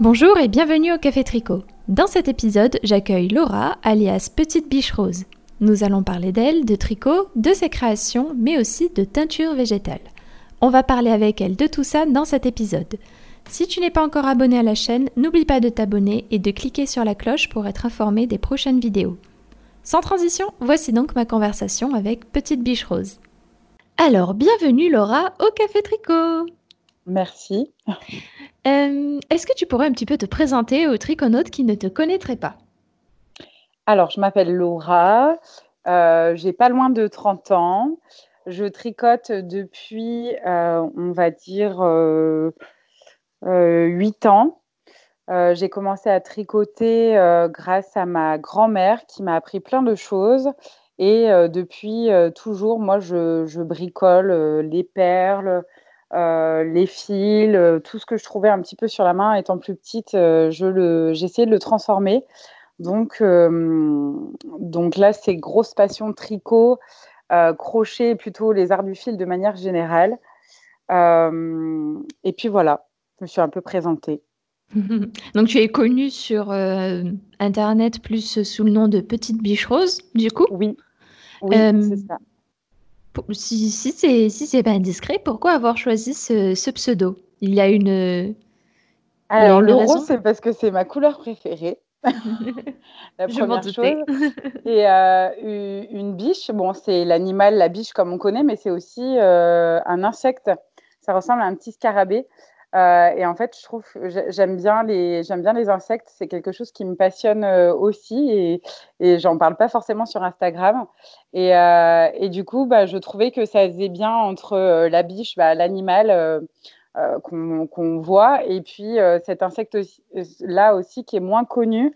Bonjour et bienvenue au Café Tricot. Dans cet épisode, j'accueille Laura, alias Petite Biche Rose. Nous allons parler d'elle, de tricot, de ses créations, mais aussi de teinture végétale. On va parler avec elle de tout ça dans cet épisode. Si tu n'es pas encore abonné à la chaîne, n'oublie pas de t'abonner et de cliquer sur la cloche pour être informé des prochaines vidéos. Sans transition, voici donc ma conversation avec Petite Biche Rose. Alors, bienvenue Laura au Café Tricot Merci. Euh, est-ce que tu pourrais un petit peu te présenter aux triconautes qui ne te connaîtraient pas? Alors, je m'appelle Laura, euh, j'ai pas loin de 30 ans. Je tricote depuis, euh, on va dire, 8 ans. j'ai commencé à tricoter grâce à ma grand-mère qui m'a appris plein de choses. Et depuis toujours, moi, je bricole les perles, euh, les fils, euh, tout ce que je trouvais un petit peu sur la main étant plus petite, euh, je le, j'essayais de le transformer. Donc, donc là, c'est grosse passion tricot, crochet, plutôt les arts du fil de manière générale. et puis voilà, je me suis un peu présentée. donc tu es connue sur Internet plus sous le nom de Petite Biche Rose, du coup? Oui, oui c'est ça. Si, si c'est si pas indiscret, pourquoi avoir choisi ce, pseudo? Il y a une. Alors, le rose, c'est parce que c'est ma couleur préférée. la première chose. Et euh, une biche, bon, c'est l'animal, la biche comme on connaît, mais c'est aussi euh, un insecte. Ça ressemble à un petit scarabée. Euh, et en fait, je trouve, j'aime bien les, j'aime bien les insectes. C'est quelque chose qui me passionne euh, aussi, et, j'en parle pas forcément sur Instagram. Et, euh, du coup, bah, je trouvais que ça faisait bien entre la biche, bah, l'animal qu'on voit, et puis cet insecte là aussi qui est moins connu.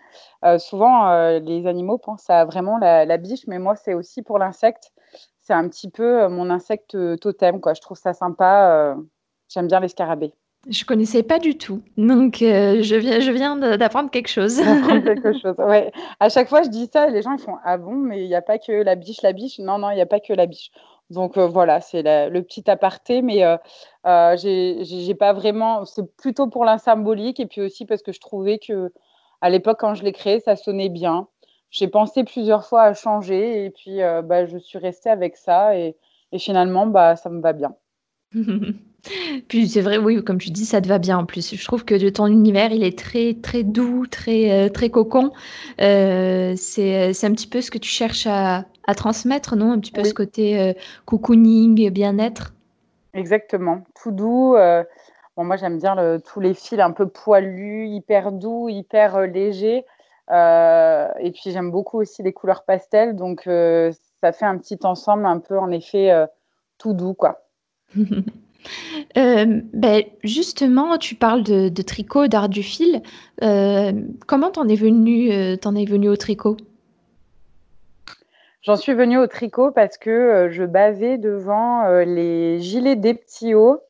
souvent, les animaux pensent à vraiment la, biche, mais moi, c'est aussi pour l'insecte. C'est un petit peu mon insecte totem. Je trouve ça sympa. J'aime bien les scarabées. Je connaissais pas du tout, donc euh, je viens, je viens d'apprendre quelque chose. quelque chose, ouais. À chaque fois, je dis ça et les gens ils font ah bon, mais il n'y a pas que la biche, la biche? Non, non, il n'y a pas que la biche. Donc euh, voilà, c'est le petit aparté, mais euh, euh j'ai pas vraiment. C'est plutôt pour la symbolique et puis aussi parce que je trouvais que à l'époque quand je l'ai créé, ça sonnait bien. J'ai pensé plusieurs fois à changer et puis bah, je suis restée avec ça et, et finalement bah ça me va bien. Puis c'est vrai, oui, comme tu dis, ça te va bien en plus. Je trouve que ton univers, il est très, très doux, très, euh, très cocon. Euh, c'est, c'est un petit peu ce que tu cherches à, à transmettre, non? Un petit peu ce côté euh, cocooning, bien-être? Exactement, tout doux. bon, moi, j'aime bien le, tous les fils un peu poilus, hyper doux, hyper légers. et puis, j'aime beaucoup aussi les couleurs pastel. Donc, ça fait un petit ensemble un peu, en effet, tout doux, quoi. Euh, ben, justement, tu parles de, tricot, d'art du fil. Euh, comment t'en es venu, euh, t'en es venu au tricot? J'en suis venue au tricot parce que je basais devant les gilets des petits hauts.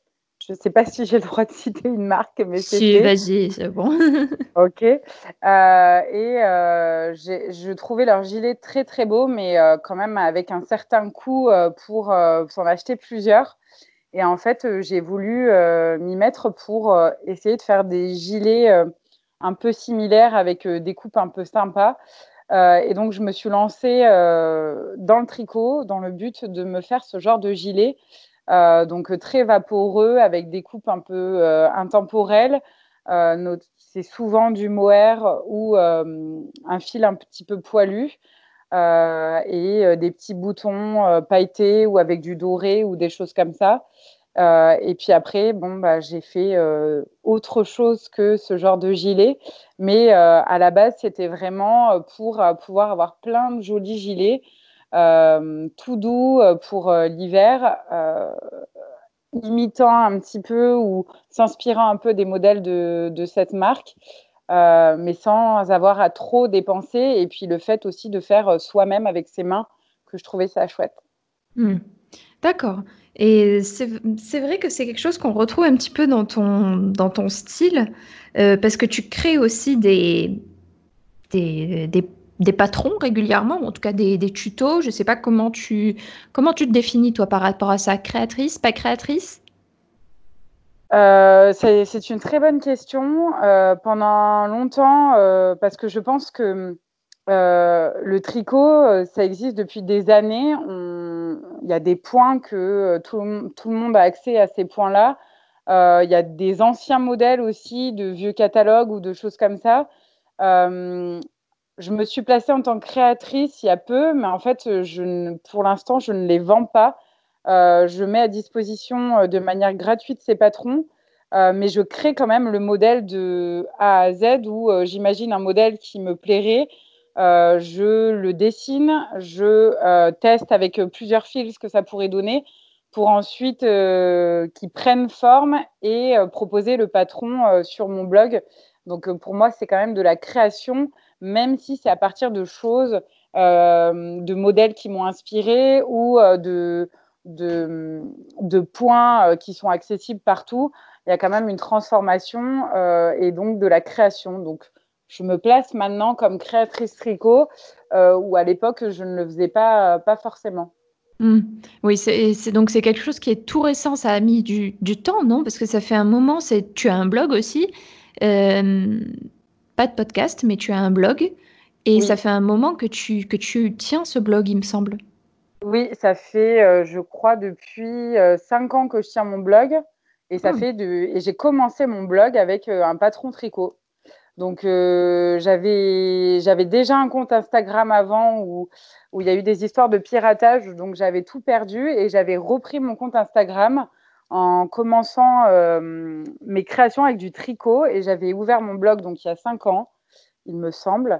Je ne sais pas si j'ai le droit de citer une marque, mais Si, vas-y, c'est bon. Ok. et je trouvais leurs gilets très très beaux, mais quand même avec un certain coût pour s'en acheter plusieurs. Et en fait, euh, j'ai voulu euh, m'y mettre pour euh, essayer de faire des gilets un peu similaires avec des coupes un peu sympas. et donc, je me suis lancée dans le tricot dans le but de me faire ce genre de gilet. donc, très vaporeux avec des coupes un peu intemporelles. c'est souvent du mohair ou un fil un petit peu poilu. Euh, et euh, des petits boutons euh, pailletés ou avec du doré ou des choses comme ça. et puis après, bon, bah, j'ai fait autre chose que ce genre de gilet. Mais à la base, c'était vraiment pour pouvoir avoir plein de jolis gilets, tout doux pour l'hiver, imitant un petit peu ou s'inspirant un peu des modèles de, de cette marque. Euh, mais sans avoir à trop dépenser. Et puis le fait aussi de faire euh, soi-même avec ses mains, que je trouvais ça chouette. Mmh. D'accord. Et c'est vrai que c'est quelque chose qu'on retrouve un petit peu dans ton, dans ton style, euh, parce que tu crées aussi des, des, des, patrons régulièrement, ou en tout cas des, des tutos. Je ne sais pas comment tu, comment tu te définis, toi, par rapport à ça. Créatrice, pas créatrice? C'est une très bonne question. pendant longtemps, parce que je pense que le tricot, ça existe depuis des années. Il y a des points que tout, le monde a accès à ces points-là. Euh, il y a des anciens modèles aussi, de vieux catalogues ou de choses comme ça. Euh, je me suis placée en tant que créatrice il y a peu, mais en fait, pour l'instant, je ne les vends pas. Euh, je mets à disposition de manière gratuite ces patrons, mais je crée quand même le modèle de A à Z où j'imagine un modèle qui me plairait. je le dessine, je teste avec plusieurs fils ce que ça pourrait donner pour ensuite euh, qu'ils prennent forme et euh, proposer le patron euh, sur mon blog. Donc pour moi, c'est quand même de la création, même si c'est à partir de choses, de modèles qui m'ont inspiré ou de, de, de, points qui sont accessibles partout. Il y a quand même une transformation et donc de la création. Donc je me place maintenant comme créatrice tricot, où à l'époque, je ne le faisais pas, pas forcément. Mmh. Oui, c'est donc c'est quelque chose qui est tout récent, ça a mis du du temps, non? Parce que ça fait un moment, c'est tu as un blog aussi, pas de podcast, mais tu as un blog et ça fait un moment que tu que tu tiens ce blog, il me semble? Oui, ça fait, je crois depuis, 5 ans que je tiens mon blog et ça mmh. fait de et j'ai commencé mon blog avec, un patron tricot. Donc, euh, j'avais déjà un compte Instagram avant où, où il y a eu des histoires de piratage, donc j'avais tout perdu et j'avais repris mon compte Instagram en commençant euh, mes créations avec du tricot et j'avais ouvert mon blog donc il y a cinq ans, il me semble, euh,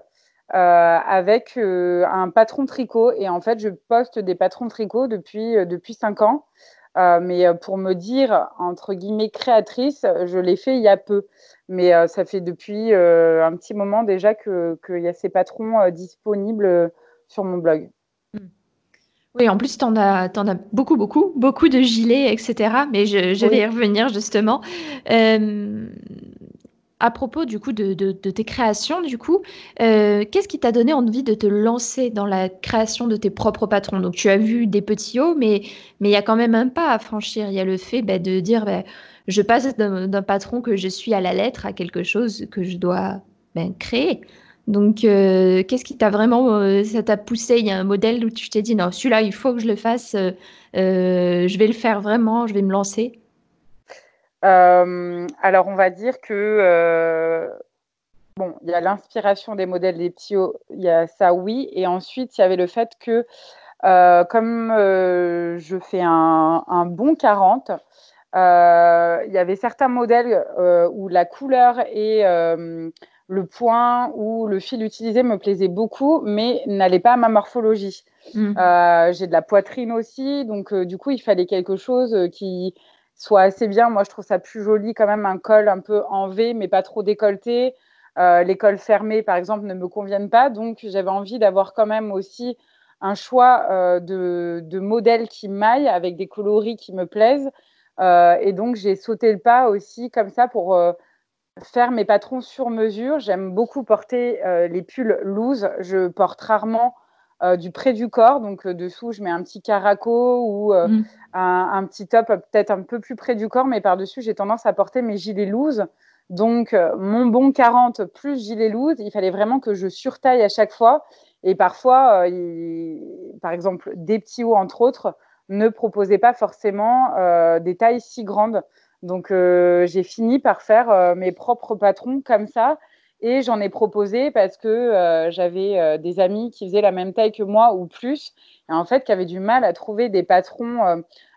avec un patron tricot et en fait je poste des patrons tricot depuis depuis cinq ans. mais pour me dire entre guillemets créatrice, je l'ai fait il y a peu. Mais euh, ça fait depuis euh, un petit moment déjà qu'il y a ces patrons euh, disponibles sur mon blog. Hmm. Oui, en plus, tu en, as, en as beaucoup, beaucoup, beaucoup de gilets, etc. Mais je, vais y revenir justement. À propos du coup de, tes créations, du coup, qu'est-ce qui t'a donné envie de te lancer dans la création de tes propres patrons? Donc, tu as vu des petits hauts, mais il y a quand même un pas à franchir. Il y a le fait bah, de dire, bah, je passe d'un patron que je suis à la lettre à quelque chose que je dois ben, créer. Donc, euh, qu'est-ce qui t'a vraiment, euh, ça t'a poussé? Il y a un modèle où tu t'es dit, non, celui-là, il faut que je le fasse, euh, je vais le faire vraiment, je vais me lancer Alors, on va dire que, bon, il y a l'inspiration des modèles des petits, il y a ça, oui. Et ensuite, il y avait le fait que, comme je fais un, un bon 40, euh, il y avait certains modèles euh, où la couleur et euh, le point ou le fil utilisé me plaisait beaucoup, mais n'allait pas à ma morphologie. Mmh. J'ai de la poitrine aussi, donc du coup, il fallait quelque chose qui soit assez bien. Moi, je trouve ça plus joli quand même, un col un peu en V, mais pas trop décolleté. les cols fermés, par exemple, ne me conviennent pas. Donc, j'avais envie d'avoir quand même aussi un choix de, de modèles qui maillent avec des coloris qui me plaisent. Euh, et donc, j'ai sauté le pas aussi comme ça pour euh, faire mes patrons sur mesure. J'aime beaucoup porter euh, les pulls loose. Je porte rarement du près du corps. Donc, dessous, je mets un petit caraco ou mmh. un, petit top peut-être un peu plus près du corps. Mais par-dessus, j'ai tendance à porter mes gilets loose. Donc, mon bon 40 plus gilet loose, il fallait vraiment que je surtaille à chaque fois. Et parfois, par exemple, des petits hauts, entre autres, ne proposait pas forcément euh, des tailles si grandes. Donc euh, j'ai fini par faire euh, mes propres patrons comme ça. Et j'en ai proposé parce que j'avais des amis qui faisaient la même taille que moi ou plus, et en fait qui avaient du mal à trouver des patrons.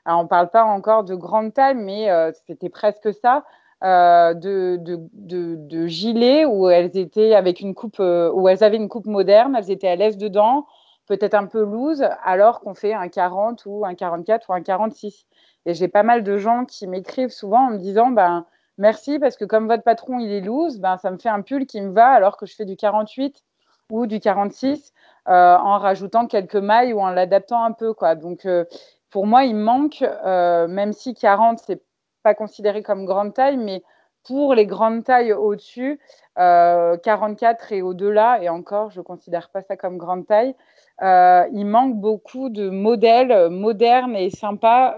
alors on ne parle pas encore de grande taille, mais c'était presque ça. de, de, de, gilets où elles étaient avec une coupe, où elles avaient une coupe moderne, elles étaient à l'aise dedans, peut-être un peu loose, alors qu'on fait un 40 ou un 44 ou un 46. Et j'ai pas mal de gens qui m'écrivent souvent en me disant ben, merci parce que comme votre patron il est loose, ben, ça me fait un pull qui me va alors que je fais du 48 ou du 46 euh, en rajoutant quelques mailles ou en l'adaptant un peu. Quoi. Donc euh, pour moi, il manque, euh, même si 40, c'est pas considéré comme grande taille, mais pour les grandes tailles au-dessus, 44 et au-delà, et encore, je ne considère pas ça comme grande taille, il manque beaucoup de modèles modernes et sympas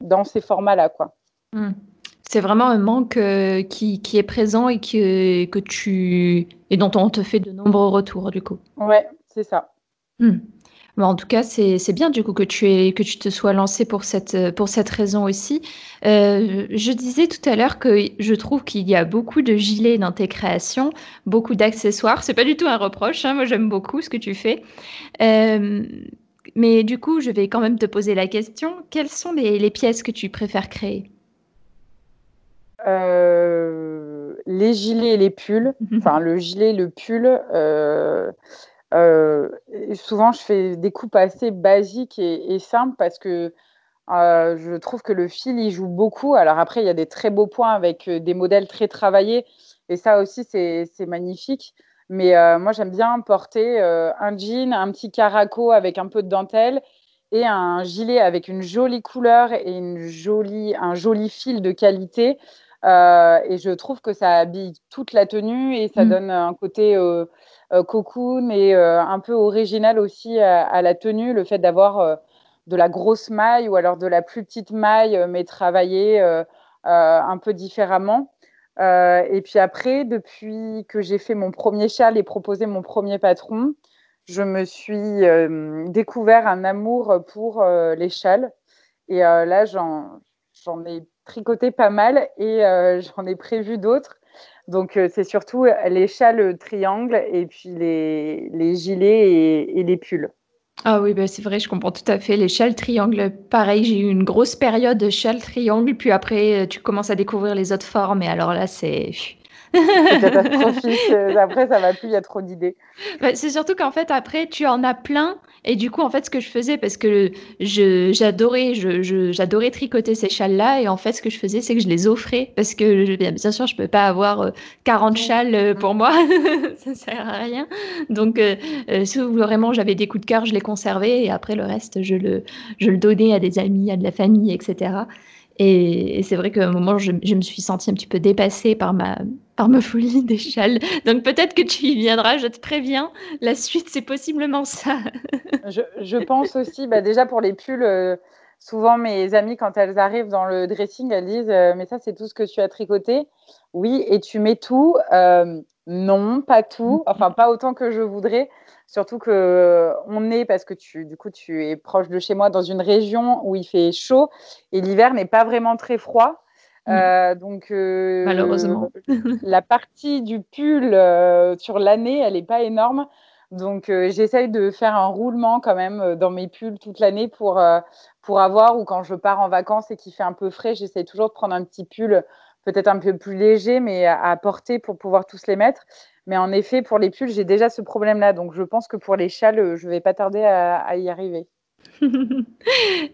dans ces formats-là. Hmm. C'est vraiment un manque euh, qui, qui, est présent et que, que tu et dont on te fait de nombreux retours du coup. Ouais, c'est ça. Hmm. en tout cas, c'est bien du coup que tu, es, que tu te sois lancé pour cette, pour cette raison aussi. Euh, je disais tout à l'heure que je trouve qu'il y a beaucoup de gilets dans tes créations, beaucoup d'accessoires. C'est pas du tout un reproche. Hein. Moi, j'aime beaucoup ce que tu fais. Euh, mais du coup, je vais quand même te poser la question. Quelles sont les, les pièces que tu préfères créer? Euh, les gilets et les pulls. Enfin, le gilet, le pull. Euh, euh, souvent, je fais des coupes assez basiques et, simples parce que je trouve que le fil y joue beaucoup. Alors après, il y a des très beaux points avec des modèles très travaillés et ça aussi, c'est magnifique. Mais moi, j'aime bien porter un jean, un petit caraco avec un peu de dentelle et un gilet avec une jolie couleur et une jolie, un joli fil de qualité euh, et je trouve que ça habille toute la tenue et ça mmh. donne un côté euh, euh, cocoon et un peu original aussi à, la tenue, le fait d'avoir de la grosse maille ou alors de la plus petite maille, mais travaillée un peu différemment. et puis après, depuis que j'ai fait mon premier châle et proposé mon premier patron, je me suis découvert un amour pour les châles. Et là, j'en ai tricoté pas mal et euh, j'en ai prévu d'autres. Donc, euh, c'est surtout les châles triangles et puis les, les gilets et, les pulls. Ah oui, bah c'est vrai, je comprends tout à fait. Les châles triangles, pareil, j'ai eu une grosse période de châles triangles, puis après, euh, tu commences à découvrir les autres formes, et alors là, c'est c'est catastrophique. Après, ça va plus, il y a trop d'idées. Bah, c'est surtout qu'en fait, après, tu en as plein. Et du coup, en fait, ce que je faisais, parce que j'adorais je, j'adorais tricoter ces châles-là, et en fait, ce que je faisais, c'est que je les offrais, parce que bien sûr, je ne peux pas avoir 40 euh, châles euh, pour moi, ça ne sert à rien. Donc, euh, si vraiment j'avais des coups de cœur, je les conservais, et après, le reste, je le, je le donnais à des amis, à de la famille, etc. Et, c'est vrai qu'à un moment, je, me suis sentie un petit peu dépassée par ma, par ma folie des châles. Donc peut-être que tu y viendras, je te préviens. La suite, c'est possiblement ça. je, pense aussi, bah déjà pour les pulls, euh, souvent mes amies, quand elles arrivent dans le dressing, elles disent euh, Mais ça, c'est tout ce que tu as tricoté Oui, et tu mets tout euh, Non, pas tout. Enfin, pas autant que je voudrais. Surtout que euh, on est parce que tu, du coup, tu es proche de chez moi dans une région où il fait chaud et l'hiver n'est pas vraiment très froid. Mmh. Euh, donc euh, malheureusement, la partie du pull sur l'année, elle n'est pas énorme. Donc j'essaye de faire un roulement quand même dans mes pulls toute l'année pour pour avoir ou quand je pars en vacances et qu'il fait un peu frais, j'essaye toujours de prendre un petit pull peut-être un peu plus léger mais à porter pour pouvoir tous les mettre. Mais en effet, pour les pulls, j'ai déjà ce problème-là. Donc, je pense que pour les châles, euh, je ne vais pas tarder à, y arriver.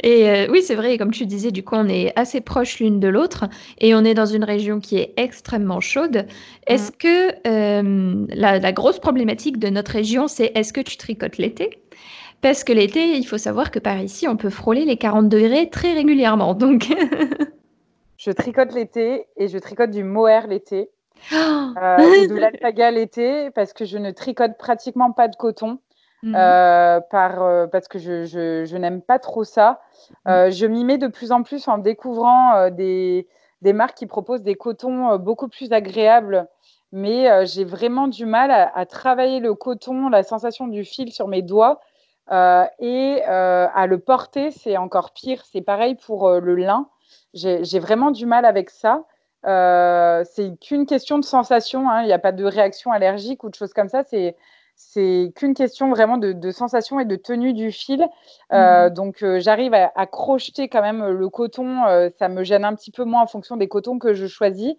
et euh, oui, c'est vrai, comme tu disais, du coup, on est assez proches l'une de l'autre et on est dans une région qui est extrêmement chaude. Est-ce mm. que euh, la, grosse problématique de notre région, c'est est-ce que tu tricotes l'été? Parce que l'été, il faut savoir que par ici, on peut frôler les 40 degrés très régulièrement. Donc, je tricote l'été et je tricote du mohair l'été. Euh, de l'alpaga l'été parce que je ne tricote pratiquement pas de coton. Mhm. Euh, par, euh, parce que je, je, n'aime pas trop ça. Mhm. je m'y mets de plus en plus en découvrant des, des, marques qui proposent des cotons beaucoup plus agréables, mais j'ai vraiment du mal à, travailler le coton, la sensation du fil sur mes doigts et à le porter, c'est encore pire. C'est pareil pour le lin. J'ai vraiment du mal avec ça. Euh, c'est qu'une question de sensation. Hein. Il n'y a pas de réaction allergique ou de choses comme ça. C'est c'est qu'une question vraiment de, sensation et de tenue du fil. Euh, mmh. Donc, euh, j'arrive à, crocheter quand même le coton. ça me gêne un petit peu moins en fonction des cotons que je choisis.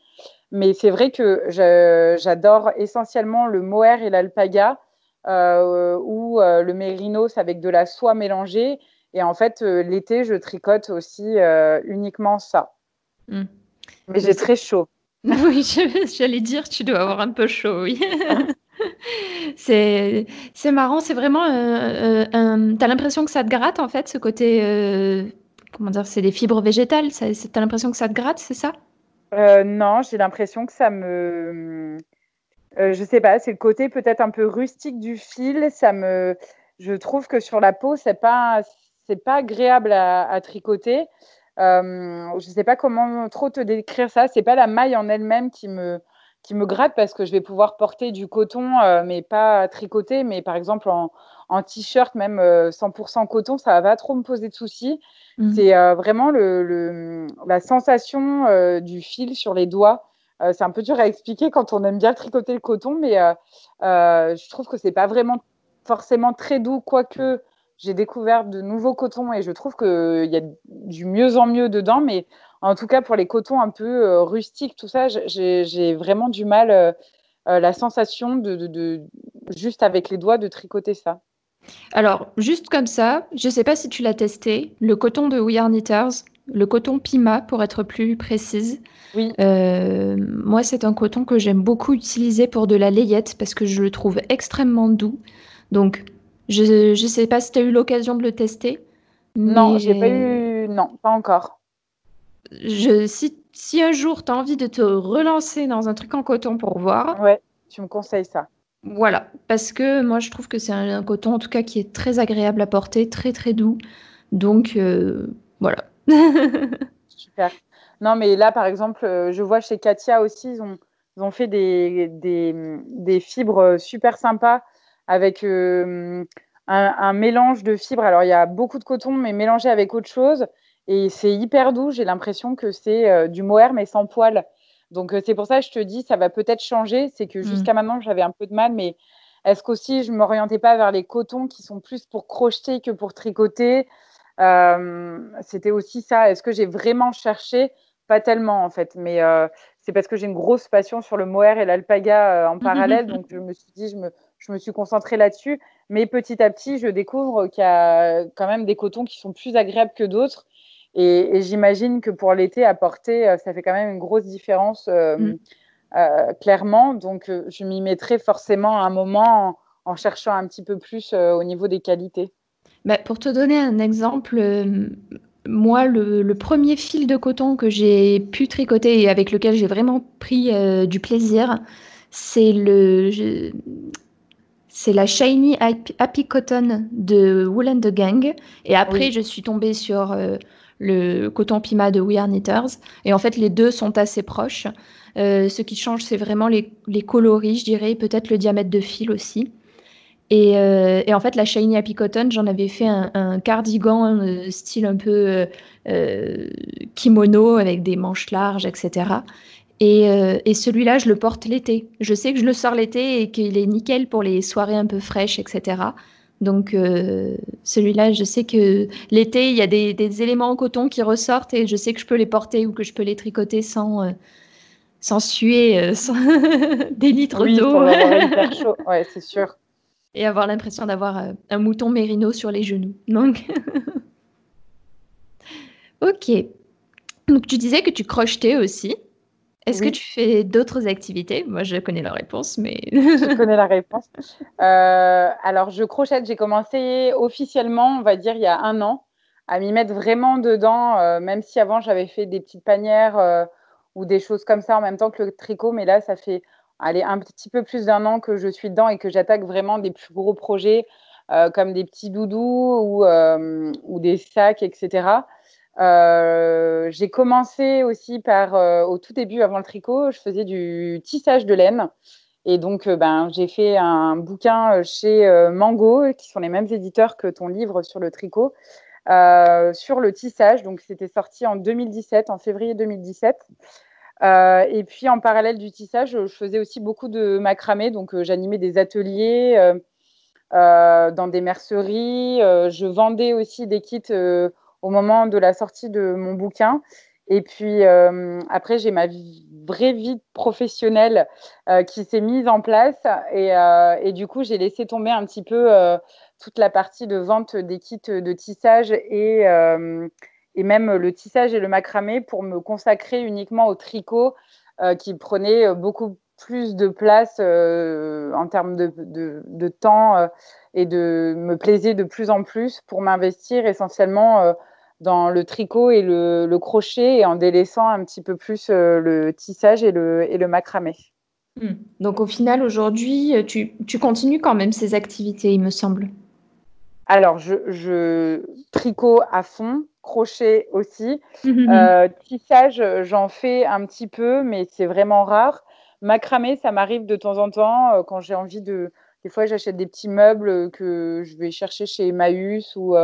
Mais c'est vrai que j'adore essentiellement le mohair et l'alpaga ou le mérinos avec de la soie mélangée. Et en fait, l'été, je tricote aussi uniquement ça. Mmh. Mais j'ai très chaud. Oui, j'allais dire, tu dois avoir un peu chaud, oui. c'est marrant, c'est vraiment. Euh, euh tu as l'impression que ça te gratte, en fait, ce côté. Euh, comment dire C'est des fibres végétales. Tu as l'impression que ça te gratte, c'est ça? Euh, Non, j'ai l'impression que ça me. je sais pas, c'est le côté peut-être un peu rustique du fil. Ça me. Je trouve que sur la peau, c'est pas, pas agréable à, à tricoter. Je ne sais pas comment trop te décrire ça. C'est pas la maille en elle-même qui me, qui me gratte parce que je vais pouvoir porter du coton, mais pas tricoté, mais par exemple en, en t-shirt, même 100% coton, ça va pas trop me poser de soucis. Mmh. C'est vraiment le, la sensation du fil sur les doigts. c'est un peu dur à expliquer quand on aime bien tricoter le coton, mais je trouve que c'est pas vraiment forcément très doux, quoique j'ai découvert de nouveaux cotons et je trouve qu'il y a du mieux en mieux dedans. Mais en tout cas, pour les cotons un peu euh, rustiques, tout ça, j'ai vraiment du mal, euh, euh, la sensation de, juste avec les doigts, de tricoter ça. Alors, juste comme ça, je ne sais pas si tu l'as testé, le coton de We Are Knitters, le coton Pima pour être plus précise. Oui. moi, c'est un coton que j'aime beaucoup utiliser pour de la layette parce que je le trouve extrêmement doux. Donc, je ne sais pas si tu as eu l'occasion de le tester. Non, j'ai pas eu. Non, pas encore. Je, si, si un jour tu as envie de te relancer dans un truc en coton pour voir. Ouais, tu me conseilles ça. Voilà, parce que moi je trouve que c'est un, coton en tout cas qui est très agréable à porter, très très doux. Donc euh, voilà. Super. Non, mais là par exemple, euh, je vois chez Katia aussi, ils ont, ils ont fait des, des, des, fibres super sympas avec euh, un, mélange de fibres. Alors, il y a beaucoup de coton, mais mélangé avec autre chose. Et c'est hyper doux. J'ai l'impression que c'est euh, du mohair, mais sans poils. Donc, euh, c'est pour ça que je te dis, ça va peut-être changer. C'est que mmh. jusqu'à maintenant, j'avais un peu de mal, mais est-ce qu'aussi, je ne m'orientais pas vers les cotons qui sont plus pour crocheter que pour tricoter? C'était aussi ça. Est-ce que j'ai vraiment cherché? Pas tellement, en fait. Mais c'est parce que j'ai une grosse passion sur le mohair et l'alpaga en parallèle. donc, je me suis dit, je me, je me suis concentrée là-dessus. Mais petit à petit, je découvre qu'il y a quand même des cotons qui sont plus agréables que d'autres. Et, j'imagine que pour l'été, à porter, euh, ça fait quand même une grosse différence, euh, mm. euh, clairement. Donc, je m'y mettrai forcément un moment en, cherchant un petit peu plus au niveau des qualités. Bah, pour te donner un exemple, moi, le, premier fil de coton que j'ai pu tricoter et avec lequel j'ai vraiment pris du plaisir, c'est le, c'est la Shiny Happy Cotton de Wool the Gang. Et après, je suis tombée sur euh, le coton Pima de We Are Knitters. Et en fait, les deux sont assez proches. Euh, ce qui change, c'est vraiment les, coloris, je dirais, peut-être le diamètre de fil aussi. Euh, et, en fait, la Shiny Happy Cotton, j'en avais fait un, un cardigan style un peu kimono avec des manches larges, etc. Euh, et, celui-là, je le porte l'été. Je sais que je le sors l'été et qu'il est nickel pour les soirées un peu fraîches, etc. Donc euh, celui-là, je sais que l'été, il y a des, éléments en coton qui ressortent et je sais que je peux les porter ou que je peux les tricoter sans, euh, sans suer sans des litres d'eau. ouais, c'est sûr. Et avoir l'impression d'avoir un mouton mérino sur les genoux. Donc, ok. Donc tu disais que tu crochetais aussi. Est-ce que tu fais d'autres activités? Moi, je connais la réponse, mais... je connais la réponse. Euh, alors, je crochette. J'ai commencé officiellement, on va dire, il y a un an, à m'y mettre vraiment dedans, euh, même si avant, j'avais fait des petites panières euh, ou des choses comme ça en même temps que le tricot. Mais là, ça fait allez, un petit peu plus d'un an que je suis dedans et que j'attaque vraiment des plus gros projets comme des petits doudous ou, ou des sacs, etc. Euh, j'ai commencé aussi par, euh, au tout début, avant le tricot, je faisais du tissage de laine. Et donc, euh, ben, j'ai fait un bouquin chez Mango, qui sont les mêmes éditeurs que ton livre sur le tricot, sur le tissage. Donc, c'était sorti en 2017, en février 2017. et puis, en parallèle du tissage, je faisais aussi beaucoup de macramé. Donc, j'animais des ateliers dans des merceries. je vendais aussi des kits au moment de la sortie de mon bouquin. Et puis euh, après, j'ai ma vraie vie professionnelle euh, qui s'est mise en place. Et, euh, et du coup, j'ai laissé tomber un petit peu toute la partie de vente des kits de tissage et, et même le tissage et le macramé pour me consacrer uniquement au tricot qui prenait beaucoup plus de place en termes de, de temps et de me plaisait de plus en plus pour m'investir essentiellement dans le tricot et le, crochet et en délaissant un petit peu plus euh, le tissage et le, et le macramé. Hmm. Donc au final, aujourd'hui, tu, tu, continues quand même ces activités, il me semble. Alors, je, je tricot à fond, crochet aussi. Mmh tissage, j'en fais un petit peu, mais c'est vraiment rare. Macramé, ça m'arrive de temps en temps quand j'ai envie de. Des fois, j'achète des petits meubles que je vais chercher chez Emmaüs ou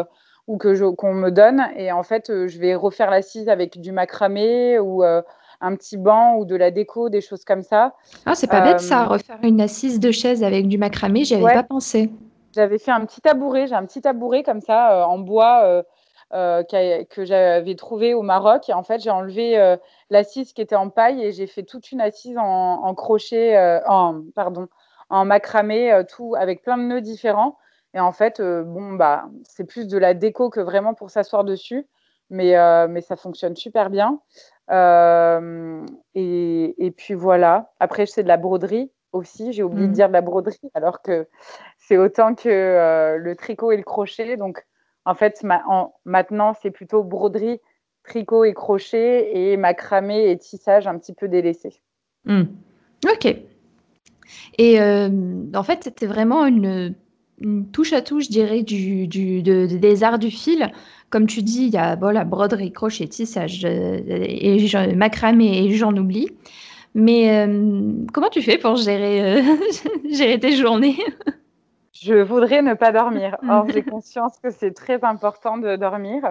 ou que qu'on me donne. Et en fait, euh, je vais refaire l'assise avec du macramé ou euh, un petit banc ou de la déco, des choses comme ça. Ah, c'est pas bête ça, euh, refaire une assise de chaise avec du macramé, j'y avais pas pensé. J'avais fait un petit tabouret, j'ai un petit tabouret comme ça en bois que j'avais trouvé au Maroc. Et en fait, j'ai enlevé l'assise qui était en paille et j'ai fait toute une assise en, en crochet, en, pardon, en macramé, tout avec plein de nœuds différents. Et en fait, euh, bon, bah, c'est plus de la déco que vraiment pour s'asseoir dessus. Mais, euh, mais ça fonctionne super bien. Euh, et, et, puis voilà. Après, c'est de la broderie aussi. J'ai oublié de mmh. dire de la broderie, alors que c'est autant que le tricot et le crochet. Donc, en fait, maintenant, c'est plutôt broderie, tricot et crochet et macramé et tissage un petit peu délaissé. Mmh. Ok. Et en fait, c'était vraiment une une touche à touche, je dirais, du, du des arts du fil. Comme tu dis, il y a la broderie, crochet, tissage, euh, et macramé, et j'en oublie. Mais euh, comment tu fais pour gérer, euh, gérer tes journées? Je voudrais ne pas dormir. Or, j'ai conscience que c'est très important de dormir.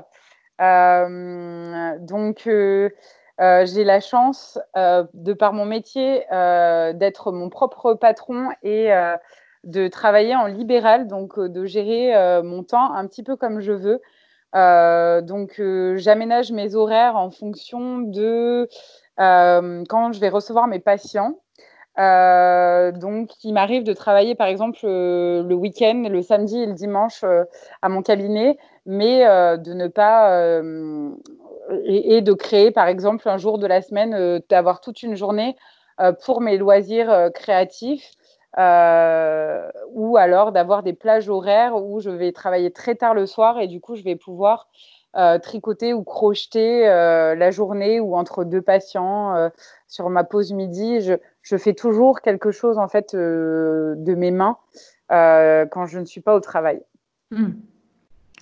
donc, j'ai la chance, de par mon métier, d'être mon propre patron et de travailler en libéral, donc euh, de gérer euh, mon temps un petit peu comme je veux. Euh, donc, j'aménage mes horaires en fonction de quand je vais recevoir mes patients. donc, il m'arrive de travailler, par exemple, le week-end, le samedi et le dimanche à mon cabinet, mais de ne pas et, de créer, par exemple, un jour de la semaine, d'avoir toute une journée pour mes loisirs créatifs euh, ou alors d'avoir des plages horaires où je vais travailler très tard le soir et du coup je vais pouvoir euh, tricoter ou crocheter euh, la journée ou entre deux patients sur ma pause midi. Je, je, fais toujours quelque chose en fait de mes mains quand je ne suis pas au travail. Hmm.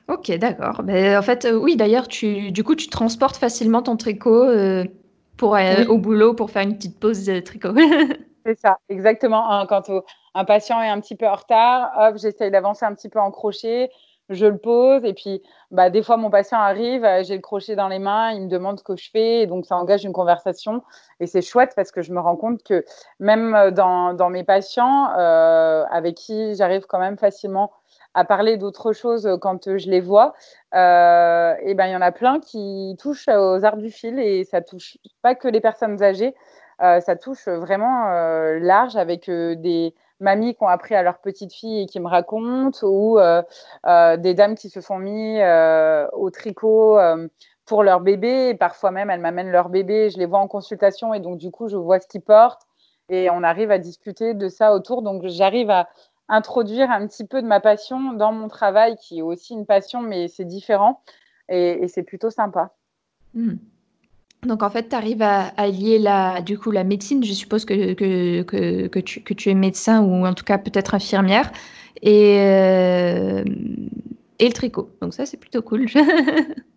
Ok, d'accord. Mais en fait, oui, d'ailleurs, tu, du coup, tu transportes facilement ton tricot pour aller au boulot pour faire une petite pause de tricot. C'est ça, exactement. Quand un patient est un petit peu en retard, hop, j'essaye d'avancer un petit peu en crochet, je le pose et puis bah, des fois mon patient arrive, euh, j'ai le crochet dans les mains, il me demande ce que je fais et donc ça engage une conversation et c'est chouette parce que je me rends compte que même euh, dans, mes patients euh, avec qui j'arrive quand même facilement à parler d'autres choses quand je les vois, et ben il y en a plein qui touchent aux arts du fil et ça touche pas que les personnes âgées, euh, ça touche vraiment euh, large avec euh, des mamies qui ont appris à leur petite fille et qui me racontent, ou des dames qui se sont mis au tricot pour leur bébé. Parfois même, elles m'amènent leur bébé, je les vois en consultation et donc du coup, je vois ce qu'ils portent et on arrive à discuter de ça autour. Donc j'arrive à introduire un petit peu de ma passion dans mon travail, qui est aussi une passion, mais c'est différent et, c'est plutôt sympa. Mmh. Donc en fait, tu arrives à, lier la, du coup, la médecine, je suppose que, que, que, que, tu, que tu es médecin ou en tout cas peut-être infirmière, et, euh, et le tricot. Donc ça, c'est plutôt cool.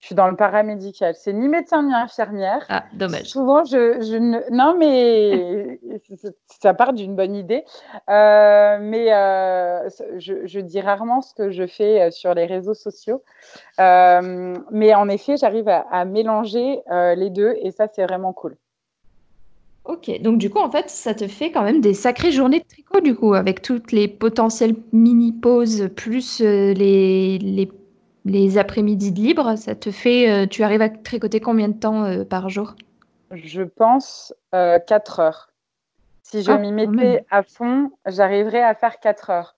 Je suis dans le paramédical. C'est ni médecin ni infirmière. Ah, dommage. Souvent, je, je ne... Non, mais ça part d'une bonne idée. Euh, mais euh, je, je, dis rarement ce que je fais euh, sur les réseaux sociaux. Euh, mais en effet, j'arrive à, à, mélanger les deux et ça, c'est vraiment cool. Ok, donc du coup, en fait, ça te fait quand même des sacrées journées de tricot, du coup, avec toutes les potentielles mini-pauses, plus les, les les après-midi de libre, ça te fait, euh, tu arrives à tricoter combien de temps euh, par jour? Je pense euh, 4 heures. Si je ah, m'y mettais à fond, j'arriverais à faire 4 heures.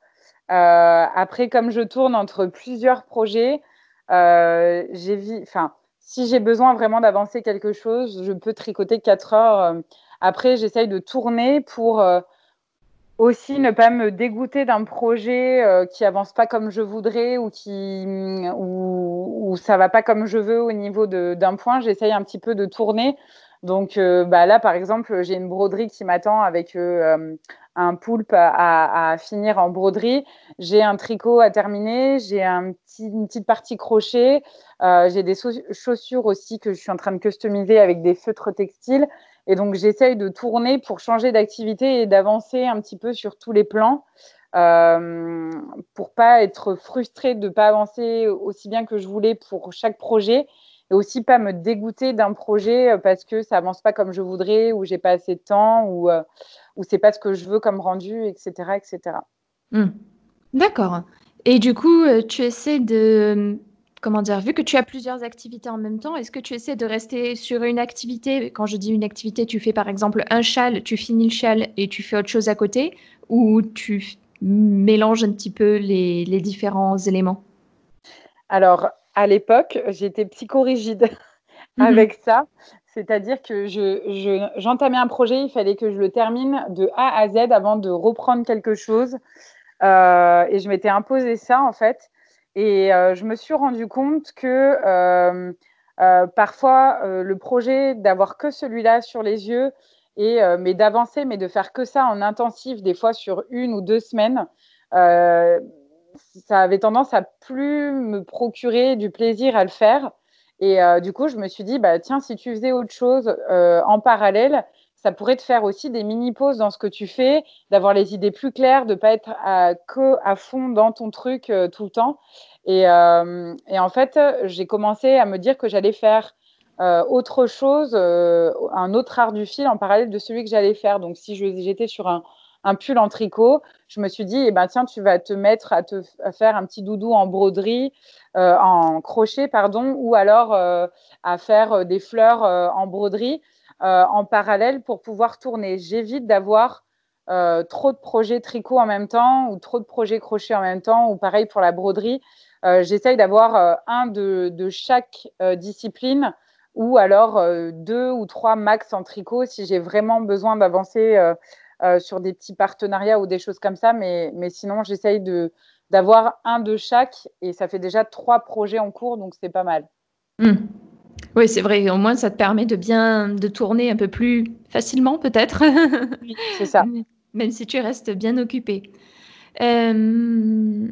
Euh, après, comme je tourne entre plusieurs projets, j'ai enfin, si j'ai besoin vraiment d'avancer quelque chose, je peux tricoter 4 heures. Après, j'essaye de tourner pour aussi ne pas me dégoûter d'un projet euh, qui avance pas comme je voudrais ou qui ou, ou ça va pas comme je veux au niveau d'un point. J'essaye un petit peu de tourner. Donc euh, bah là, par exemple, j'ai une broderie qui m'attend avec euh, un poulpe à, finir en broderie. J'ai un tricot à terminer, j'ai un petit, une petite partie crochet, euh, j'ai des chaussures aussi que je suis en train de customiser avec des feutres textiles. Et donc, j'essaye de tourner pour changer d'activité et d'avancer un petit peu sur tous les plans euh, pour pas être frustrée de ne pas avancer aussi bien que je voulais pour chaque projet et aussi pas me dégoûter d'un projet parce que ça avance pas comme je voudrais ou j'ai pas assez de temps ou, euh, ou c'est pas ce que je veux comme rendu, etc. etc. Hmm. D'accord. Et du coup, euh, tu essaies de comment dire, vu que tu as plusieurs activités en même temps, est-ce que tu essaies de rester sur une activité? Quand je dis une activité, tu fais par exemple un châle, tu finis le châle et tu fais autre chose à côté, ou tu mélanges un petit peu les, différents éléments? Alors, à l'époque, j'étais psychorigide mhm. avec ça. C'est-à-dire que j'entamais je, un projet, il fallait que je le termine de A à Z avant de reprendre quelque chose. Euh, et je m'étais imposé ça, en fait. Et euh, je me suis rendu compte que euh, euh, parfois, le projet d'avoir que celui-là sur les yeux, et, mais d'avancer, mais de faire que ça en intensif, des fois sur une ou deux semaines, ça avait tendance à plus me procurer du plaisir à le faire. Et du coup, je me suis dit, bah, tiens, si tu faisais autre chose en parallèle, ça pourrait te faire aussi des mini-pauses dans ce que tu fais, d'avoir les idées plus claires, de ne pas être à, que à fond dans ton truc tout le temps. Euh, et, en fait, j'ai commencé à me dire que j'allais faire euh, autre chose, un autre art du fil en parallèle de celui que j'allais faire. Donc, si j'étais sur un, pull en tricot, je me suis dit, eh ben, tiens, tu vas te mettre à, te, faire un petit doudou en broderie, en crochet, pardon, ou alors à faire des fleurs en broderie. Euh, en parallèle pour pouvoir tourner. J'évite d'avoir euh, trop de projets tricot en même temps ou trop de projets crochet en même temps ou pareil pour la broderie. Euh, j'essaye d'avoir un de, chaque discipline ou alors deux ou trois max en tricot si j'ai vraiment besoin d'avancer sur des petits partenariats ou des choses comme ça. Mais, sinon, j'essaye d'avoir un de chaque et ça fait déjà trois projets en cours, donc c'est pas mal. Mmh. Oui, c'est vrai. Au moins, ça te permet de bien de tourner un peu plus facilement, peut-être. Oui, c'est ça. Même si tu restes bien occupé. Euh,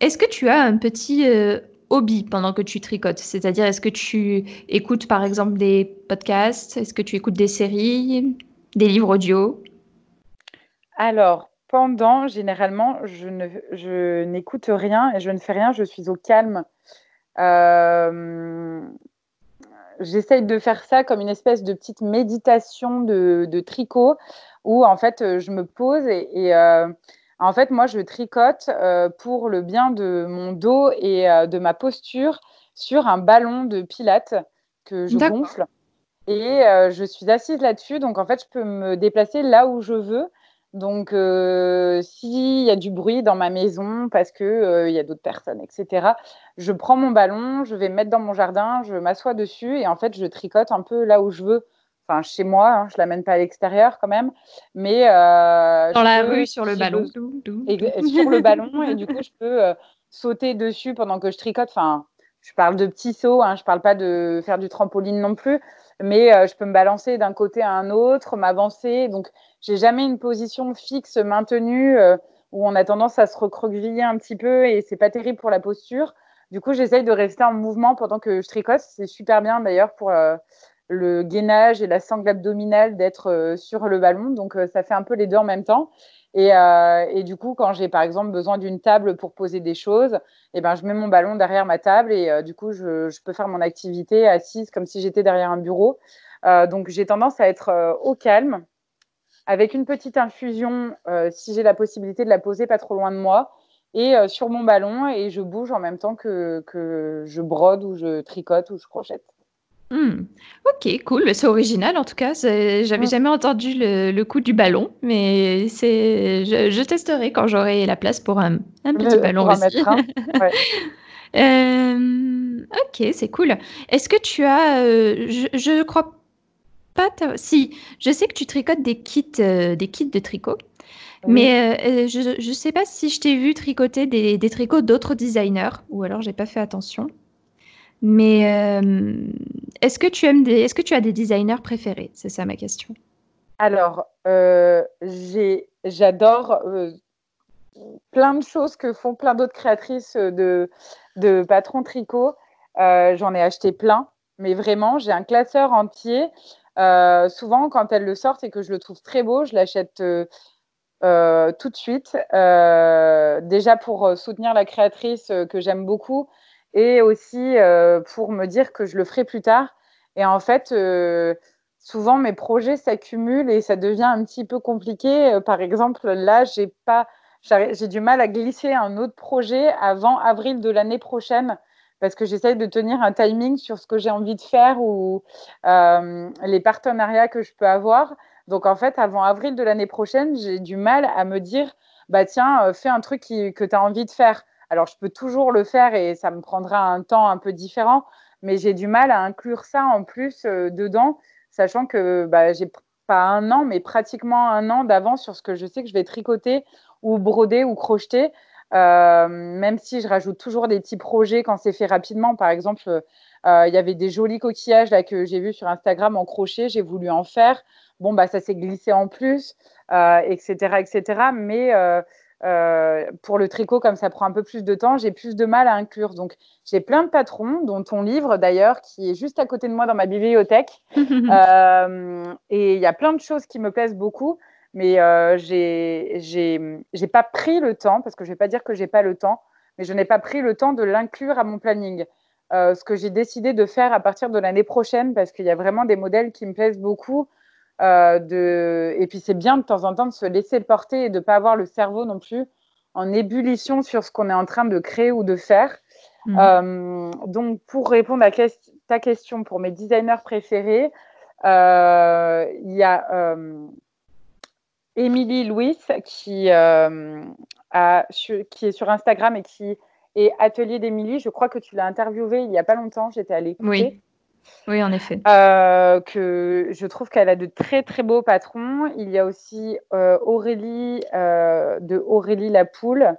est-ce que tu as un petit euh, hobby pendant que tu tricotes? C'est-à-dire, est-ce que tu écoutes par exemple des podcasts? Est-ce que tu écoutes des séries Des livres audio? Alors, pendant, généralement, je, n'écoute rien et je ne fais rien, je suis au calme. Euh, j'essaye de faire ça comme une espèce de petite méditation de, tricot où en fait je me pose et, euh, en fait moi je tricote euh, pour le bien de mon dos et de ma posture sur un ballon de pilates que je gonfle et je suis assise là-dessus donc en fait je peux me déplacer là où je veux donc, euh, s'il y a du bruit dans ma maison parce qu'il euh, il y a d'autres personnes, etc., je prends mon ballon, je vais me mettre dans mon jardin, je m'assois dessus et en fait, je tricote un peu là où je veux. Enfin, chez moi, hein, je ne l'amène pas à l'extérieur quand même. Mais, euh, dans la rue, sur le ballon. Et, sur le ballon. Et du coup, je peux sauter dessus pendant que je tricote. Enfin, je parle de petits sauts, hein, je ne parle pas de faire du trampoline non plus mais euh, je peux me balancer d'un côté à un autre, m'avancer. Donc, j'ai jamais une position fixe maintenue euh, où on a tendance à se recroqueviller un petit peu et c'est pas terrible pour la posture. Du coup, j'essaye de rester en mouvement pendant que je tricote. C'est super bien d'ailleurs pour euh, le gainage et la sangle abdominale d'être sur le ballon. Donc, ça fait un peu les deux en même temps. Euh, et, du coup, quand j'ai par exemple besoin d'une table pour poser des choses, eh ben, je mets mon ballon derrière ma table et euh, du coup, je, peux faire mon activité assise comme si j'étais derrière un bureau. Euh, donc, j'ai tendance à être au calme, avec une petite infusion, si j'ai la possibilité de la poser pas trop loin de moi, et sur mon ballon, et je bouge en même temps que, que je brode ou je tricote ou je crochette. Hmm. Ok, cool. C'est original en tout cas. J'avais jamais entendu le, coup du ballon, mais c'est. Je, testerai quand j'aurai la place pour un, petit ballon aussi. Euh, ok, c'est cool. Est-ce que tu as, euh, je, crois pas, si, je sais que tu tricotes des kits, euh, des kits de tricot, mais je, ne sais pas si je t'ai vu tricoter des, des tricots d'autres designers, ou alors j'ai pas fait attention. Mais euh, est-ce que tu aimes des, est-ce que tu as des designers préférés? C'est ça ma question. Alors, euh, j'ai j'adore plein de choses que font plein d'autres créatrices de, de patrons tricot. J'en ai acheté plein, mais vraiment, j'ai un classeur entier. souvent, quand elles le sortent et que je le trouve très beau, je l'achète tout de suite. déjà pour soutenir la créatrice que j'aime beaucoup et aussi pour me dire que je le ferai plus tard. Et en fait, souvent mes projets s'accumulent et ça devient un petit peu compliqué. Euh, par exemple, là, j'ai pas, j'ai du mal à glisser un autre projet avant avril de l'année prochaine parce que j'essaye de tenir un timing sur ce que j'ai envie de faire ou euh, les partenariats que je peux avoir. Donc en fait, avant avril de l'année prochaine, j'ai du mal à me dire, bah tiens, euh, fais un truc que tu as envie de faire. Alors je peux toujours le faire et ça me prendra un temps un peu différent, mais j'ai du mal à inclure ça en plus dedans sachant que bah, j'ai pas un an, mais pratiquement un an d'avance sur ce que je sais que je vais tricoter ou broder ou crocheter. Euh, même si je rajoute toujours des petits projets quand c'est fait rapidement. Par exemple, euh, il y avait des jolis coquillages là, que j'ai vus sur Instagram en crochet, j'ai voulu en faire. Bon, bah, ça s'est glissé en plus, etc., euh, etc. Mais euh, pour le tricot, comme ça prend un peu plus de temps, j'ai plus de mal à inclure. Donc, j'ai plein de patrons, dont ton livre d'ailleurs, qui est juste à côté de moi dans ma bibliothèque. euh, et il y a plein de choses qui me plaisent beaucoup, mais euh, j'ai pas pris le temps, parce que je vais pas dire que j'ai pas le temps, mais je n'ai pas pris le temps de l'inclure à mon planning. Euh, ce que j'ai décidé de faire à partir de l'année prochaine, parce qu'il y a vraiment des modèles qui me plaisent beaucoup. Euh, de... Et puis c'est bien de temps en temps de se laisser porter et de ne pas avoir le cerveau non plus en ébullition sur ce qu'on est en train de créer ou de faire. Mmh. Euh, donc pour répondre à ta question pour mes designers préférés, euh, il y a Émilie Louis qui, a, qui est sur Instagram et qui est Atelier d'Émilie. Je crois que tu l'as interviewée il n'y a pas longtemps, j'étais allée écouter. Oui. Oui, en effet. Euh, que je trouve qu'elle a de très très beaux patrons. Il y a aussi euh, Aurélie euh, de Aurélie la poule,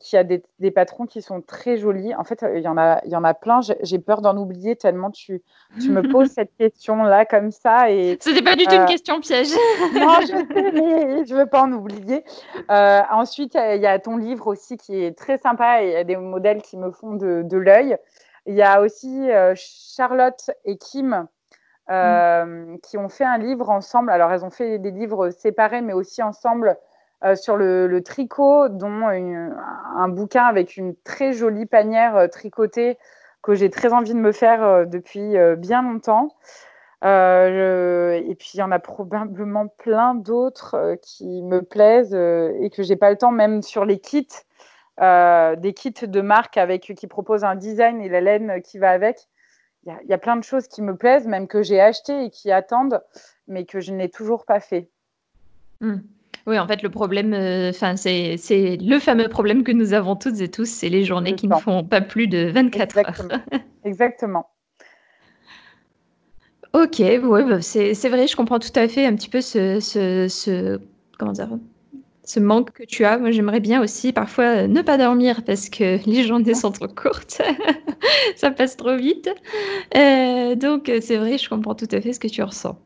qui a des, des, patrons qui sont très jolis. En fait, il y en a, il y en a plein. J'ai peur d'en oublier tellement tu, tu me poses cette question là comme ça et. C'était pas du tout une question piège. non, je sais, mais je veux pas en oublier. ensuite, il y a ton livre aussi qui est très sympa et il y a des modèles qui me font de, de l'œil. Il y a aussi euh, Charlotte et Kim euh, qui ont fait un livre ensemble. Alors, elles ont fait des livres séparés, mais aussi ensemble euh, sur le, tricot, dont un bouquin avec une très jolie panière tricotée que j'ai très envie de me faire depuis bien longtemps. et puis il y en a probablement plein d'autres qui me plaisent et que j'ai pas le temps, même sur les kits. Euh, des kits de marque avec, qui proposent un design et la laine qui va avec. Il y, a plein de choses qui me plaisent, même que j'ai acheté et qui attendent, mais que je n'ai toujours pas fait. Hmm. Oui, en fait, le problème, euh, c'est le fameux problème que nous avons toutes et tous, c'est les journées qui ne font pas plus de 24 Exactement. heures. Exactement. Ok, ouais, bah, c'est vrai, je comprends tout à fait un petit peu ce, ce, ce comment dire, ce manque que tu as. Moi, j'aimerais bien aussi parfois euh, ne pas dormir parce que les journées sont trop courtes. ça passe trop vite. Euh, donc, euh, c'est vrai, je comprends tout à fait ce que tu ressens.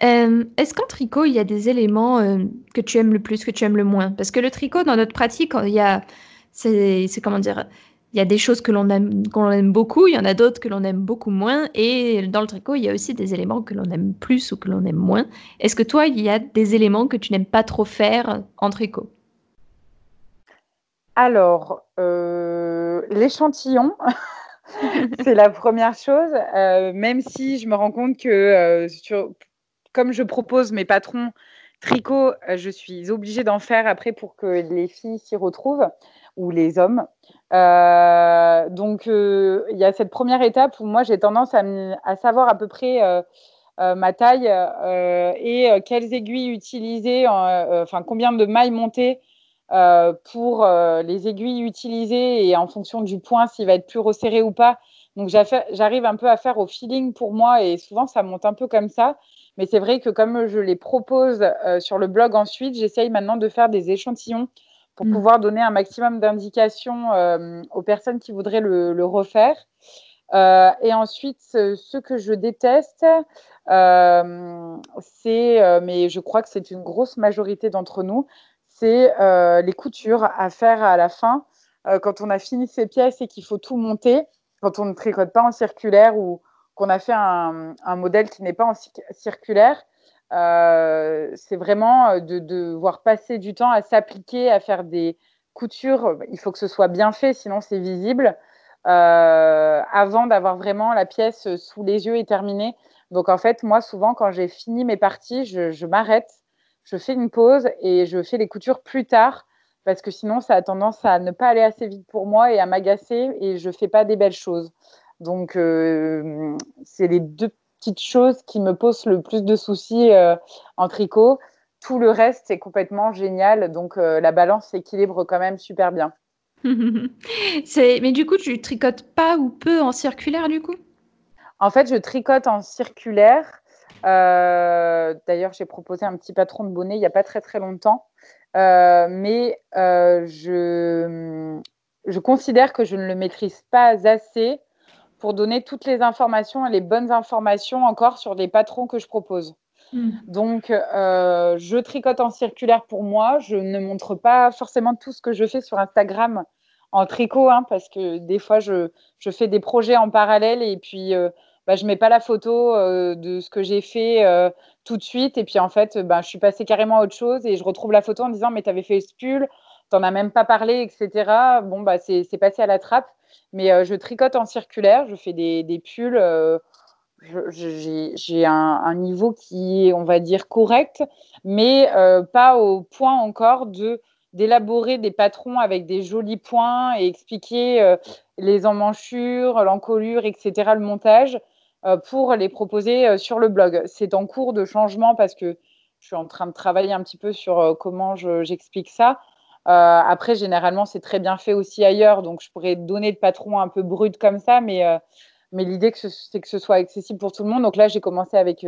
Est-ce qu'en tricot, il y a des éléments que tu aimes le plus, que tu aimes le moins? Parce que le tricot, dans notre pratique, il y a, c'est comment dire, il y a des choses que l'on aime, aime beaucoup, il y en a d'autres que l'on aime beaucoup moins. Et dans le tricot, il y a aussi des éléments que l'on aime plus ou que l'on aime moins. Est-ce que toi, il y a des éléments que tu n'aimes pas trop faire en tricot? Alors, euh, l'échantillon, c'est la première chose. Euh, même si je me rends compte que, euh, comme je propose mes patrons tricot, je suis obligée d'en faire après pour que les filles s'y retrouvent ou les hommes. Euh, donc, euh, il y a cette première étape où moi, j'ai tendance à, savoir à peu près euh, ma taille et quelles aiguilles utiliser, enfin, combien de mailles monter pour les aiguilles utilisées et en fonction du point, s'il va être plus resserré ou pas. Donc, j'arrive un peu à faire au feeling pour moi et souvent, ça monte un peu comme ça. Mais c'est vrai que comme je les propose sur le blog ensuite, j'essaye maintenant de faire des échantillons pour mm. pouvoir donner un maximum d'indications euh, aux personnes qui voudraient le, refaire. Euh, et ensuite, ce, que je déteste, c'est, mais je crois que c'est une grosse majorité d'entre nous, c'est les coutures à faire à la fin quand on a fini ses pièces et qu'il faut tout monter, quand on ne tricote pas en circulaire ou qu'on a fait un, modèle qui n'est pas en circulaire. C'est vraiment de devoir passer du temps à s'appliquer, à faire des coutures. Il faut que ce soit bien fait, sinon c'est visible. Euh, avant d'avoir vraiment la pièce sous les yeux et terminée. Donc en fait, moi, souvent, quand j'ai fini mes parties, je, m'arrête, je fais une pause et je fais les coutures plus tard parce que sinon, ça a tendance à ne pas aller assez vite pour moi et à m'agacer et je fais pas des belles choses. Donc, euh, c'est les deux petites choses qui me posent le plus de soucis euh, en tricot. Tout le reste, c'est complètement génial. Donc, la balance s'équilibre quand même super bien. Mais du coup, tu tricotes pas ou peu en circulaire du coup? En fait, je tricote en circulaire. Euh, d'ailleurs, j'ai proposé un petit patron de bonnet il n'y a pas très très longtemps. Euh, mais euh, je, je considère que je ne le maîtrise pas assez pour donner toutes les informations et les bonnes informations encore sur les patrons que je propose. Hmm. Donc, je tricote en circulaire pour moi. Je ne montre pas forcément tout ce que je fais sur Instagram en tricot, hein, parce que des fois, je, je, fais des projets en parallèle et puis euh, bah, je ne mets pas la photo euh, de ce que j'ai fait euh, tout de suite. Et puis en fait, bah, je suis passée carrément à autre chose et je retrouve la photo en disant Mais tu avais fait ce pull, tu n'en as même pas parlé, etc. Bon, bah, c'est passé à la trappe. Mais je tricote en circulaire, je fais des, pulls. j'ai un, niveau qui est, on va dire, correct, mais pas au point encore de d'élaborer des patrons avec des jolis points et expliquer euh, les emmanchures, l'encolure, etc., le montage, euh, pour les proposer euh, sur le blog. C'est en cours de changement parce que je suis en train de travailler un petit peu sur comment j'explique ça. Après, généralement, c'est très bien fait aussi ailleurs, donc je pourrais donner le patron un peu brut comme ça, mais, mais l'idée, c'est que ce soit accessible pour tout le monde. Donc là, j'ai commencé avec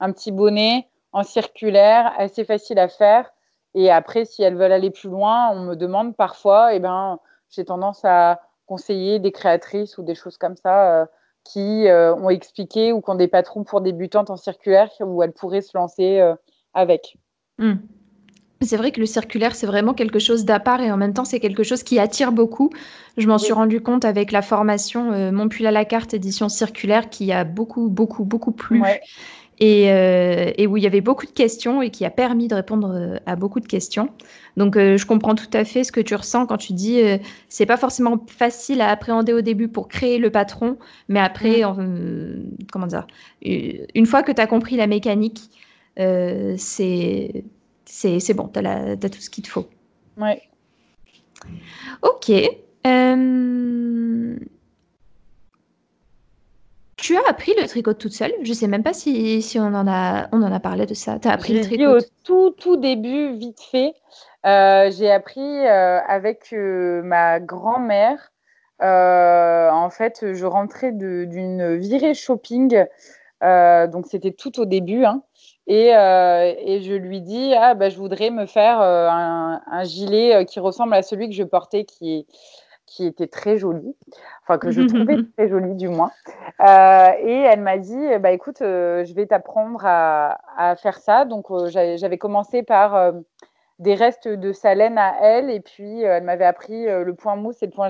un petit bonnet en circulaire, assez facile à faire et après, si elles veulent aller plus loin, on me demande parfois, eh ben, j'ai tendance à conseiller des créatrices ou des choses comme ça euh, qui euh, ont expliqué ou qui ont des patrons pour débutantes en circulaire où elles pourraient se lancer euh, avec. Hmm. C'est vrai que le circulaire, c'est vraiment quelque chose d'à part et en même temps, c'est quelque chose qui attire beaucoup. Je m'en suis rendu compte avec la formation Mon pull à la carte édition circulaire qui a beaucoup, beaucoup, beaucoup plu. Euh, et, où il y avait beaucoup de questions et qui a permis de répondre euh, à beaucoup de questions. Donc, euh, je comprends tout à fait ce que tu ressens quand tu dis c'est pas forcément facile à appréhender au début pour créer le patron, mais après, mm. comment dire, une fois que tu as compris la mécanique, c'est bon, tu as, tout ce qu'il te faut. Ouais. Ok. Tu as appris le tricot toute seule? Je ne sais même pas si, si, on, en a, on en a parlé de ça. Tu as appris le tricot au tout, tout début, vite fait. Euh, j'ai appris euh, avec euh, ma grand-mère. en fait, je rentrais d'une virée shopping. donc, c'était tout au début. Hein, et, et, je lui dis Ah, bah, je voudrais me faire un, un, gilet qui ressemble à celui que je portais, qui est qui était très jolie, enfin que je trouvais très jolie du moins. Euh, et elle m'a dit, bah écoute, euh, je vais t'apprendre à, faire ça. Donc euh, j'avais commencé par des restes de sa laine à elle, et puis elle m'avait appris le point mousse et le point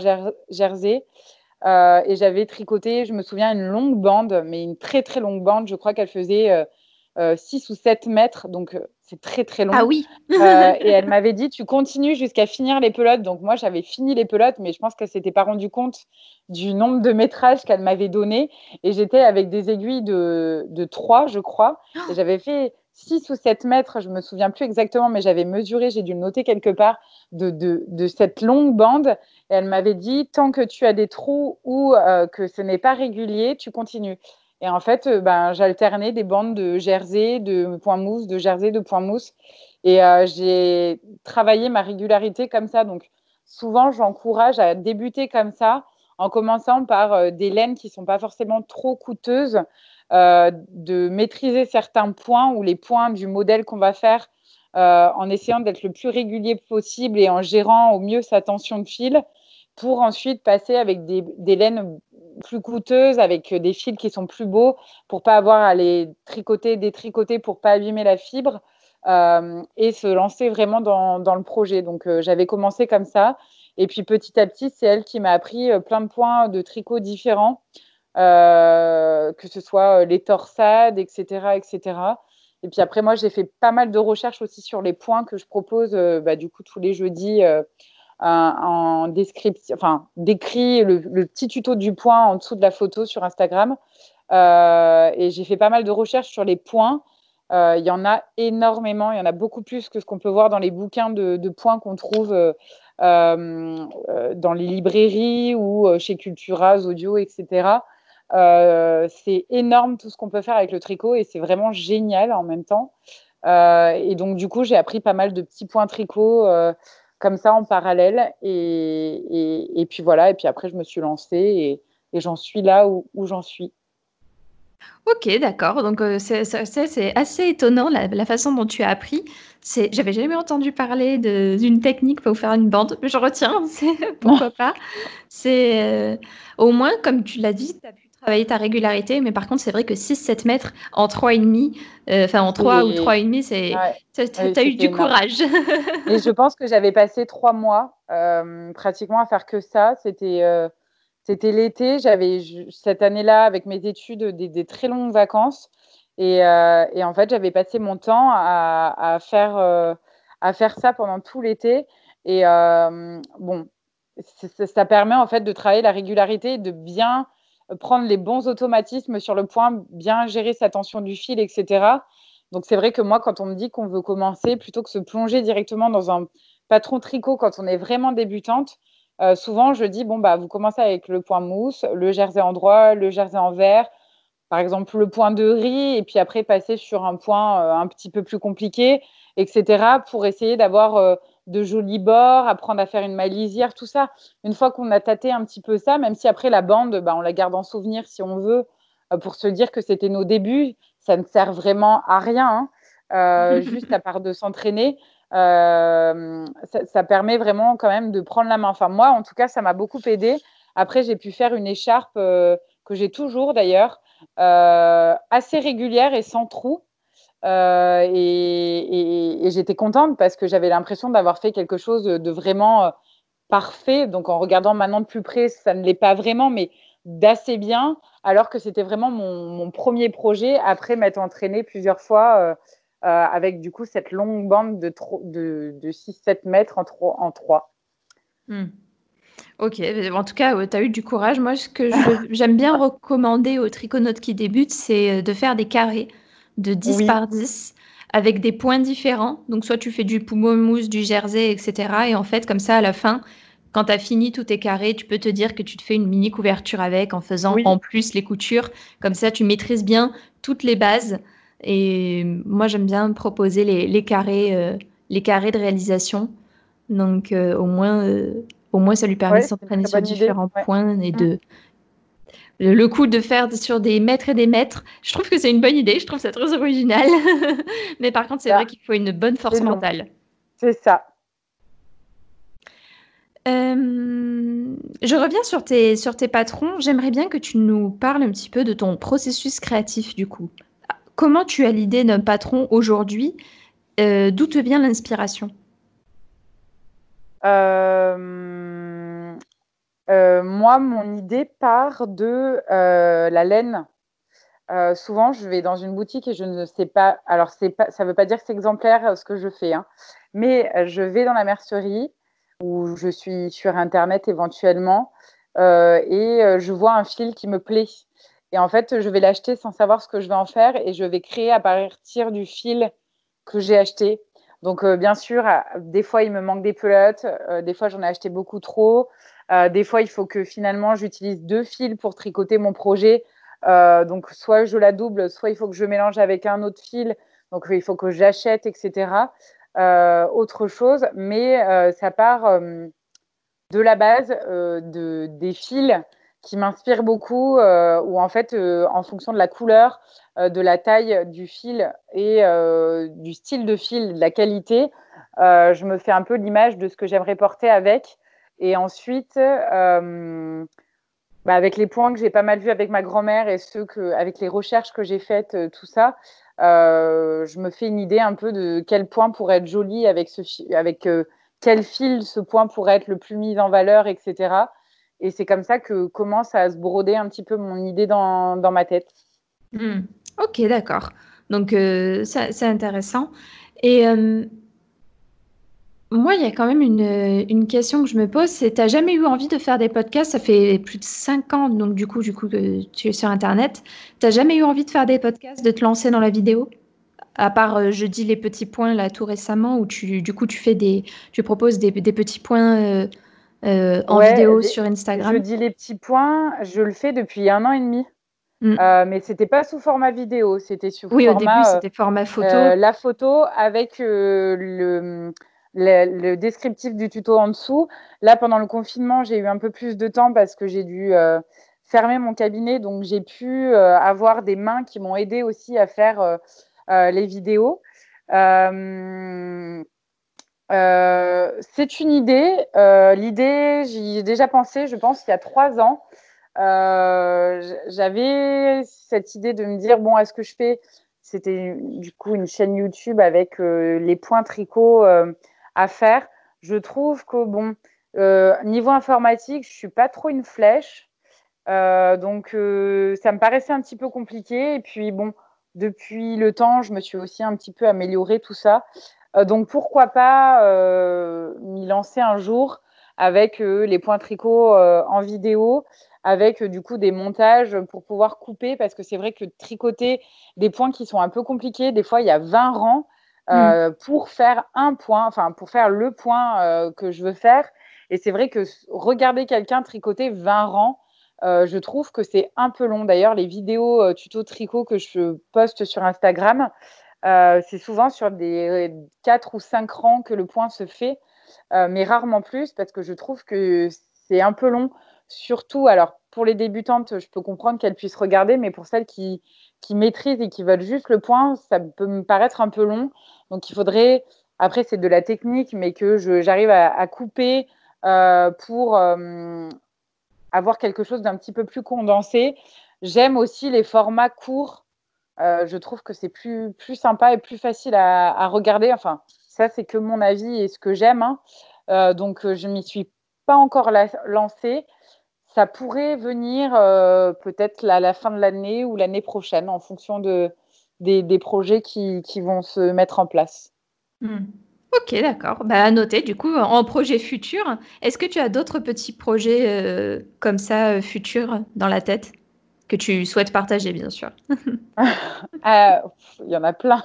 jersey. et j'avais tricoté, je me souviens, une longue bande, mais une très très longue bande. Je crois qu'elle faisait 6 ou 7 mètres, donc c'est très très long. Ah oui. Euh, et elle m'avait dit tu continues jusqu'à finir les pelotes. Donc moi j'avais fini les pelotes, mais je pense qu'elle s'était pas rendue compte du nombre de métrages qu'elle m'avait donné. Et j'étais avec des aiguilles de, de 3, je crois. Et j'avais fait 6 ou 7 mètres, je me souviens plus exactement, mais j'avais mesuré, j'ai dû le noter quelque part, de, de, de cette longue bande. Et elle m'avait dit tant que tu as des trous ou euh, que ce n'est pas régulier, tu continues. Et en fait, euh, ben, j'alternais des bandes de jersey, de point mousse, de jersey, de point mousse. Et euh, j'ai travaillé ma régularité comme ça. Donc, souvent, j'encourage à débuter comme ça, en commençant par euh, des laines qui ne sont pas forcément trop coûteuses, de maîtriser certains points ou les points du modèle qu'on va faire en essayant d'être le plus régulier possible et en gérant au mieux sa tension de fil pour ensuite passer avec des, des laines plus coûteuses, avec des fils qui sont plus beaux, pour pas avoir à les tricoter, détricoter, pour pas abîmer la fibre, et se lancer vraiment dans, dans le projet. Donc j'avais commencé comme ça. Et puis petit à petit, c'est elle qui m'a appris plein de points de tricot différents, que ce soit les torsades, etc., etc. Et puis après, moi, j'ai fait pas mal de recherches aussi sur les points que je propose, bah, du coup, tous les jeudis en description, enfin, décrit le, petit tuto du point en dessous de la photo sur Instagram. Euh, et j'ai fait pas mal de recherches sur les points. Euh, il y en a énormément, il y en a beaucoup plus que ce qu'on peut voir dans les bouquins de, points qu'on trouve euh, dans les librairies ou chez Cultura, Audio, etc. c'est énorme tout ce qu'on peut faire avec le tricot et c'est vraiment génial en même temps. et donc, du coup, j'ai appris pas mal de petits points tricot comme ça en parallèle. Et, et, puis voilà, et puis après, je me suis lancée et, j'en suis là où, où j'en suis. Ok, d'accord. Donc, euh, c'est assez étonnant la, façon dont tu as appris. J'avais jamais entendu parler d'une technique pour faire une bande, mais je retiens, pourquoi pas. C'est euh, au moins, comme tu l'as dit, tu as pu travailler ta régularité, mais par contre, c'est vrai que 6-7 mètres en 3,5, euh, enfin en 3 ou 3,5, c'est, tu as eu du courage. et je pense que j'avais passé 3 mois euh, pratiquement à faire que ça. C'était, euh, c'était l'été. J'avais cette année-là, avec mes études, des, très longues vacances. Et, et, en fait, j'avais passé mon temps à, à faire, à faire ça pendant tout l'été. Et bon, ça permet en fait de travailler la régularité, de bien prendre les bons automatismes sur le point, bien gérer sa tension du fil, etc. Donc c'est vrai que moi, quand on me dit qu'on veut commencer, plutôt que se plonger directement dans un patron tricot quand on est vraiment débutante, euh, souvent je dis bon bah vous commencez avec le point mousse, le jersey en droit, le jersey en vert, par exemple le point de riz, et puis après passer sur un point euh, un petit peu plus compliqué, etc. pour essayer d'avoir euh, de jolis bords, apprendre à faire une malisière, tout ça. Une fois qu'on a tâté un petit peu ça, même si après la bande, bah, on la garde en souvenir si on veut, euh, pour se dire que c'était nos débuts, ça ne sert vraiment à rien, hein. euh, juste à part de s'entraîner. Euh, ça, permet vraiment quand même de prendre la main. Enfin, moi, en tout cas, ça m'a beaucoup aidé. Après, j'ai pu faire une écharpe que j'ai toujours d'ailleurs, assez régulière et sans trou. Euh, et, j'étais contente parce que j'avais l'impression d'avoir fait quelque chose de vraiment euh, parfait. Donc en regardant maintenant de plus près, ça ne l'est pas vraiment, mais d'assez bien, alors que c'était vraiment mon, premier projet après m'être entraînée plusieurs fois euh, avec du coup cette longue bande de, de, de 6-7 mètres en 3. En 3. Hmm. Ok, en tout cas, tu as eu du courage. Moi, ce que j'aime bien recommander aux triconautes qui débutent, c'est de faire des carrés de 10 par 10 avec des points différents. Donc, soit tu fais du poumon mousse, du jersey, etc. Et en fait, comme ça, à la fin, quand tu as fini tout tes carrés, tu peux te dire que tu te fais une mini couverture avec en faisant en plus les coutures. Comme ça, tu maîtrises bien toutes les bases. Et moi, j'aime bien proposer les, carrés, euh, les carrés de réalisation. Donc, euh, au, moins, euh, au moins, ça lui permet de s'entraîner sur différents points et de, le coup de faire sur des mètres et des mètres, je trouve que c'est une bonne idée, je trouve ça très original. Mais par contre, c'est vrai qu'il faut une bonne force mentale. C'est ça. Euh, je reviens sur tes, sur tes patrons. J'aimerais bien que tu nous parles un petit peu de ton processus créatif du coup. Comment tu as l'idée d'un patron aujourd'hui? Euh, D'où te vient l'inspiration? Euh, moi, mon idée part de euh, la laine. Euh, souvent, je vais dans une boutique et je ne sais pas. Alors, pas, ça ne veut pas dire que c'est exemplaire ce que je fais, hein, mais je vais dans la mercerie où je suis sur Internet éventuellement et je vois un fil qui me plaît. Et en fait, je vais l'acheter sans savoir ce que je vais en faire et je vais créer à partir du fil que j'ai acheté. Donc, bien sûr, des fois, il me manque des pelotes, des fois, j'en ai acheté beaucoup trop. Euh, des fois, il faut que finalement, j'utilise deux fils pour tricoter mon projet. Euh, donc, soit je la double, soit il faut que je mélange avec un autre fil. Donc, il faut que j'achète, etc. Euh, autre chose, mais ça part de la base de, des fils qui m'inspirent beaucoup, où en fait, en fonction de la couleur, de la taille du fil et du style de fil, de la qualité, je me fais un peu l'image de ce que j'aimerais porter avec. Et ensuite, euh, bah, avec les points que j'ai pas mal vus avec ma grand-mère et ceux que, avec les recherches que j'ai faites, tout ça, je me fais une idée un peu de quel point pourrait être joli avec, ce, avec quel fil ce point pourrait être le plus mis en valeur, etc. Et c'est comme ça que commence à se broder un petit peu mon idée dans, dans ma tête. Mmh. Ok, d'accord. Donc, euh, c'est intéressant. Et euh, moi, il y a quand même une, une question que je me pose, c'est, t'as jamais eu envie de faire des podcasts? Ça fait plus de cinq ans, donc du coup, du coup, que tu es sur Internet. T'as jamais eu envie de faire des podcasts, de te lancer dans la vidéo? À part, euh, je dis les petits points là tout récemment, où tu, du coup, tu fais des, tu proposes des, des petits points en vidéo sur Instagram? Je dis les petits points, je le fais depuis un an et demi. Mm. Euh, mais c'était pas sous format vidéo, c'était sous oui, format. Oui, au début, c'était format photo. Euh, la photo avec euh, le, descriptif du tuto en dessous. Là, pendant le confinement, j'ai eu un peu plus de temps parce que j'ai dû fermer mon cabinet, donc j'ai pu avoir des mains qui m'ont aidé aussi à faire les vidéos. c'est une idée. L'idée, j'y ai déjà pensé, je pense, il y a trois ans. Euh, j'avais cette idée de me dire bon, est-ce que je fais? C'était du coup une chaîne YouTube avec euh, les points tricot euh, à faire. Je trouve que bon, niveau informatique, je suis pas trop une flèche. donc, ça me paraissait un petit peu compliqué. Et puis, bon, depuis le temps, je me suis aussi un petit peu améliorée tout ça. donc, pourquoi pas m'y lancer un jour avec les points tricot en vidéo avec euh, du coup des montages pour pouvoir couper parce que c'est vrai que tricoter des points qui sont un peu compliqués, des fois il y a 20 rangs euh, mm. pour faire un point, enfin pour faire le point euh, que je veux faire. Et c'est vrai que regarder quelqu'un tricoter 20 rangs, je trouve que c'est un peu long. D'ailleurs, les vidéos tuto tricot que je poste sur Instagram, c'est souvent sur des 4 ou 5 rangs que le point se fait, mais rarement plus parce que je trouve que c'est un peu long surtout, alors pour les débutantes, je peux comprendre qu'elles puissent regarder, mais pour celles qui, maîtrisent et qui veulent juste le point, ça peut me paraître un peu long. Donc il faudrait, après c'est de la technique, mais que j'arrive à, couper euh, pour euh, avoir quelque chose d'un petit peu plus condensé. J'aime aussi les formats courts. Euh, je trouve que c'est plus, plus sympa et plus facile à, regarder. Enfin, ça, c'est que mon avis et ce que j'aime. Hein. donc, je ne m'y suis pas encore lancée ça pourrait venir euh, peut-être à la fin de l'année ou l'année prochaine en fonction de, des, projets qui, vont se mettre en place. Hmm. Ok, d'accord. Bah, à noter, du coup, en projet futur, est-ce que tu as d'autres petits projets euh, comme ça euh, futurs dans la tête que tu souhaites partager, bien sûr? Il y en a plein.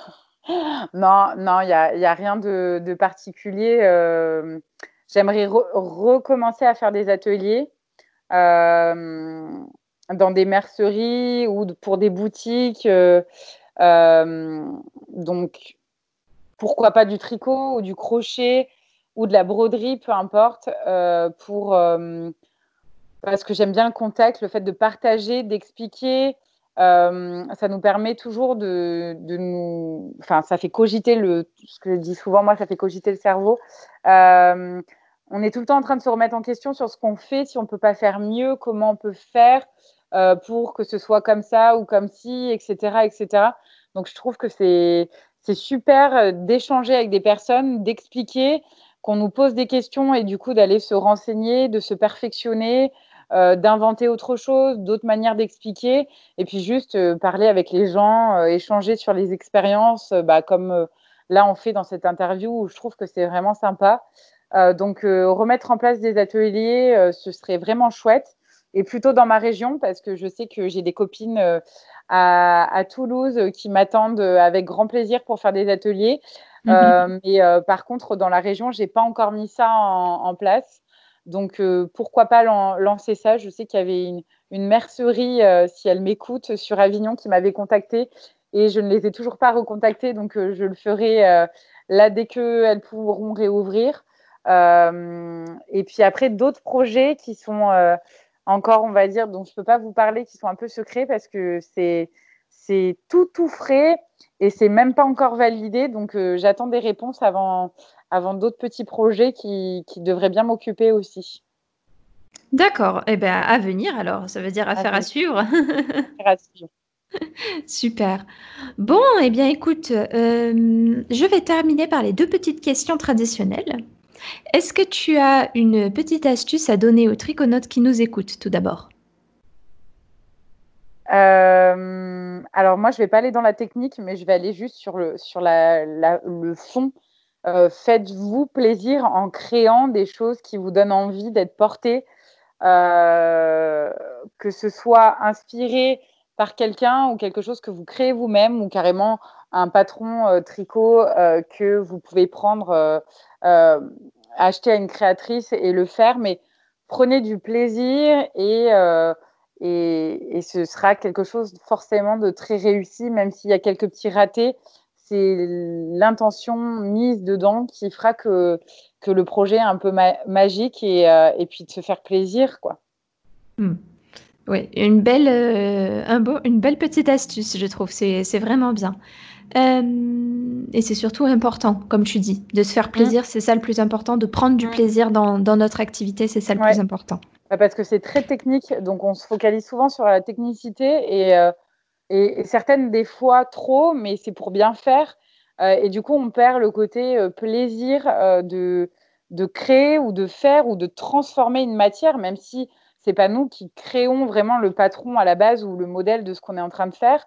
Non, non, il n'y a, y a, rien de, particulier. J'aimerais recommencer à faire des ateliers. Euh, dans des merceries ou pour des boutiques. Euh, euh, donc, pourquoi pas du tricot ou du crochet ou de la broderie, peu importe, pour parce que j'aime bien le contact, le fait de partager, d'expliquer. ça nous permet toujours de, de, nous. Enfin, ça fait cogiter le. Ce que je dis souvent, moi, ça fait cogiter le cerveau on est tout le temps en train de se remettre en question sur ce qu'on fait, si on ne peut pas faire mieux, comment on peut faire euh, pour que ce soit comme ça ou comme ci, etc. etc. Donc je trouve que c'est super euh, d'échanger avec des personnes, d'expliquer, qu'on nous pose des questions et du coup d'aller se renseigner, de se perfectionner, euh, d'inventer autre chose, d'autres manières d'expliquer, et puis juste parler avec les gens, échanger sur les expériences, bah, comme là on fait dans cette interview où je trouve que c'est vraiment sympa. Euh, donc, euh, remettre en place des ateliers, euh, ce serait vraiment chouette. Et plutôt dans ma région, parce que je sais que j'ai des copines à, Toulouse qui m'attendent avec grand plaisir pour faire des ateliers. Mhm. mais par contre, dans la région, je n'ai pas encore mis ça en, place. Donc, pourquoi pas lancer ça? Je sais qu'il y avait une, une mercerie, si elle m'écoute, sur Avignon qui m'avait contactée et je ne les ai toujours pas recontactées. Donc, je le ferai là dès qu'elles pourront réouvrir. Euh, et puis après, d'autres projets qui sont euh, encore, on va dire, dont je ne peux pas vous parler, qui sont un peu secrets parce que c'est c'est tout tout frais et c'est même pas encore validé. Donc euh, j'attends des réponses avant, avant d'autres petits projets qui, qui devraient bien m'occuper aussi. D'accord. Eh bien, à venir alors, ça veut dire affaire à, à suivre. à suivre. Super. Bon, eh bien, écoute, euh, je vais terminer par les deux petites questions traditionnelles. Est-ce que tu as une petite astuce à donner aux triconautes qui nous écoutent tout d'abord? Euh, alors moi, je vais pas aller dans la technique, mais je vais aller juste sur le, sur la, le fond. Euh, faites-vous plaisir en créant des choses qui vous donnent envie d'être portées, que ce soit inspiré par quelqu'un ou quelque chose que vous créez vous-même ou carrément un patron euh, tricot euh, que vous pouvez prendre, euh, acheter à une créatrice et le faire, mais prenez du plaisir et, et, et, ce sera quelque chose forcément de très réussi, même s'il y a quelques petits ratés. C'est l'intention mise dedans qui fera que, que le projet est un peu magique et, et puis de se faire plaisir. quoi. Hmm. Oui, une belle, euh, un beau, une belle petite astuce, je trouve. C'est vraiment bien. Euh, et c'est surtout important, comme tu dis, de se faire plaisir. C'est ça le plus important, de prendre du plaisir dans, dans notre activité. C'est ça le plus important. Bah, parce que c'est très technique, donc on se focalise souvent sur la technicité et, euh, et, certaines des fois trop, mais c'est pour bien faire. et du coup, on perd le côté plaisir de, de créer ou de faire ou de transformer une matière, même si c'est pas nous qui créons vraiment le patron à la base ou le modèle de ce qu'on est en train de faire.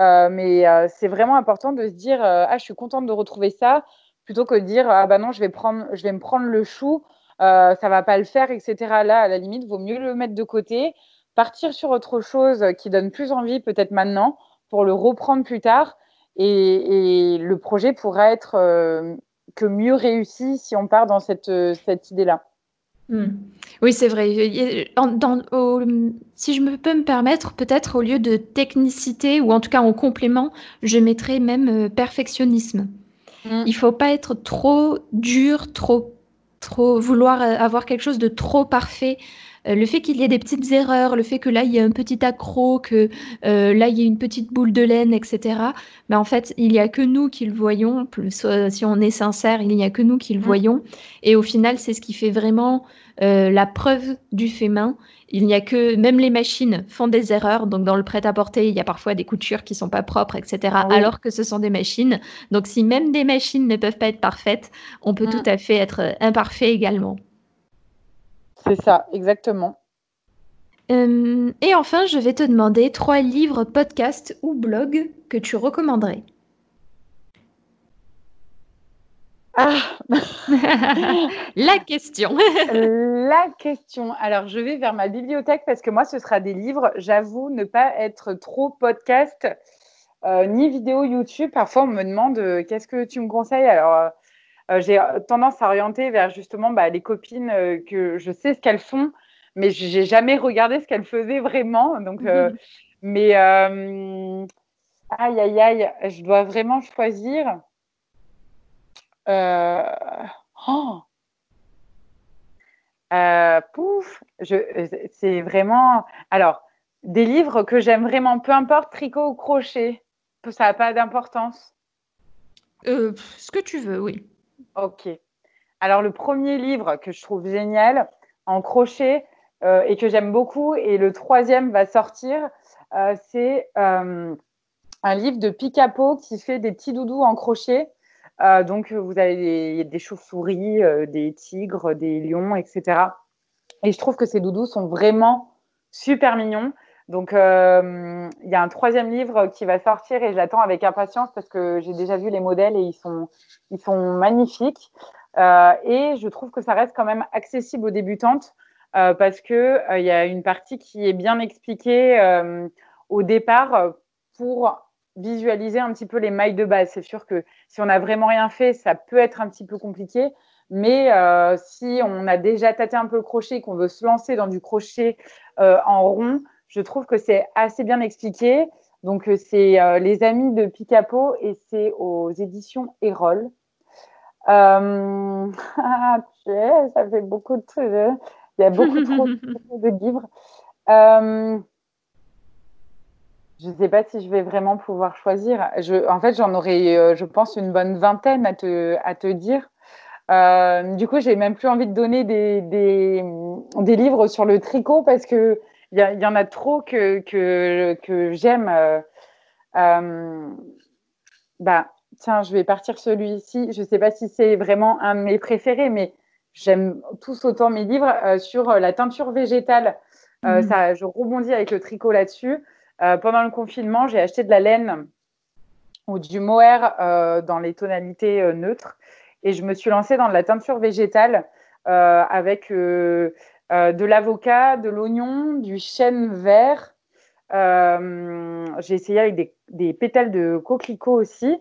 Euh, mais euh, c'est vraiment important de se dire euh, ah je suis contente de retrouver ça plutôt que de dire ah bah non je vais prendre je vais me prendre le chou ça va pas le faire etc là à la limite vaut mieux le mettre de côté partir sur autre chose qui donne plus envie peut-être maintenant pour le reprendre plus tard. Et, et le projet pourra être que mieux réussi si on part dans cette, cette idée Hmm. Oui, c'est vrai. si je me peux me permettre, peut-être au lieu de technicité, ou en tout cas en complément, je mettrais même euh, perfectionnisme. Hmm. Il faut pas être trop dur, trop, trop vouloir euh, avoir quelque chose de trop parfait. Euh, le fait qu'il y ait des petites erreurs, le fait que là il y ait un petit accro, que euh, là il y ait une petite boule de laine, etc. Mais en fait, il n'y a que nous qui le voyons. Plus, euh, si on est sincère, il n'y a que nous qui le mmh. voyons. Et au final, c'est ce qui fait vraiment la preuve du fait main. Il n'y a que même les machines font des erreurs. Donc dans le prêt-à-porter, il y a parfois des coutures qui sont pas propres, etc. Ah alors que ce sont des machines. Donc si même des machines ne peuvent pas être parfaites, on peut mmh. tout à fait être imparfait également. C'est ça, exactement. Euh, et enfin, je vais te demander trois livres, podcasts ou blogs que tu recommanderais. Ah La question La question. Alors, je vais vers ma bibliothèque parce que moi, ce sera des livres. J'avoue ne pas être trop podcast euh, ni vidéo YouTube. Parfois, on me demande euh, qu'est-ce que tu me conseilles? Alors, euh, j'ai euh, tendance à orienter vers justement bah, les copines euh, que je sais ce qu'elles font, mais j'ai jamais regardé ce qu'elles faisaient vraiment. Donc, mais aïe aïe aïe, je dois vraiment choisir. Oh pouf, c'est vraiment. Alors, des livres que j'aime vraiment, peu importe tricot ou crochet, ça n'a pas d'importance. ce que tu veux, oui. Ok. Alors, le premier livre que je trouve génial en crochet euh, et que j'aime beaucoup, et le troisième va sortir, euh, c'est euh, un livre de Picapo qui fait des petits doudous en crochet. donc, vous avez des, des chauves-souris, des tigres, des lions, etc. Et je trouve que ces doudous sont vraiment super mignons. Donc, il y a un troisième livre qui va sortir et j'attends avec impatience parce que j'ai déjà vu les modèles et ils sont, ils sont magnifiques. Euh, et je trouve que ça reste quand même accessible aux débutantes euh, parce qu'il euh, il y a une partie qui est bien expliquée au départ pour visualiser un petit peu les mailles de base. C'est sûr que si on n'a vraiment rien fait, ça peut être un petit peu compliqué. Mais si on a déjà tâté un peu le crochet et qu'on veut se lancer dans du crochet en rond, je trouve que c'est assez bien expliqué. Donc, c'est Les Amis de Picapo et c'est aux éditions Erol. Euh, ça fait beaucoup de trucs. Hein. Il y a beaucoup trop de livres. Euh, je ne sais pas si je vais vraiment pouvoir choisir. Je, en fait, j'en aurais, euh, je pense, une bonne vingtaine à te, à te dire. Euh, du coup, j'ai même plus envie de donner des, des, des, livres sur le tricot parce que il y, y, en a trop que, que, que j'aime. Euh, euh, bah, tiens, je vais partir celui-ci. Je ne sais pas si c'est vraiment un de mes préférés, mais j'aime tous autant mes livres euh, sur la teinture végétale. Mmh. ça, je rebondis avec le tricot là-dessus. pendant le confinement, j'ai acheté de la laine ou du mohair dans les tonalités neutres et je me suis lancée dans de la teinture végétale euh, avec euh, de l'avocat, de l'oignon, du chêne vert. J'ai essayé avec des, des, pétales de coquelicot aussi.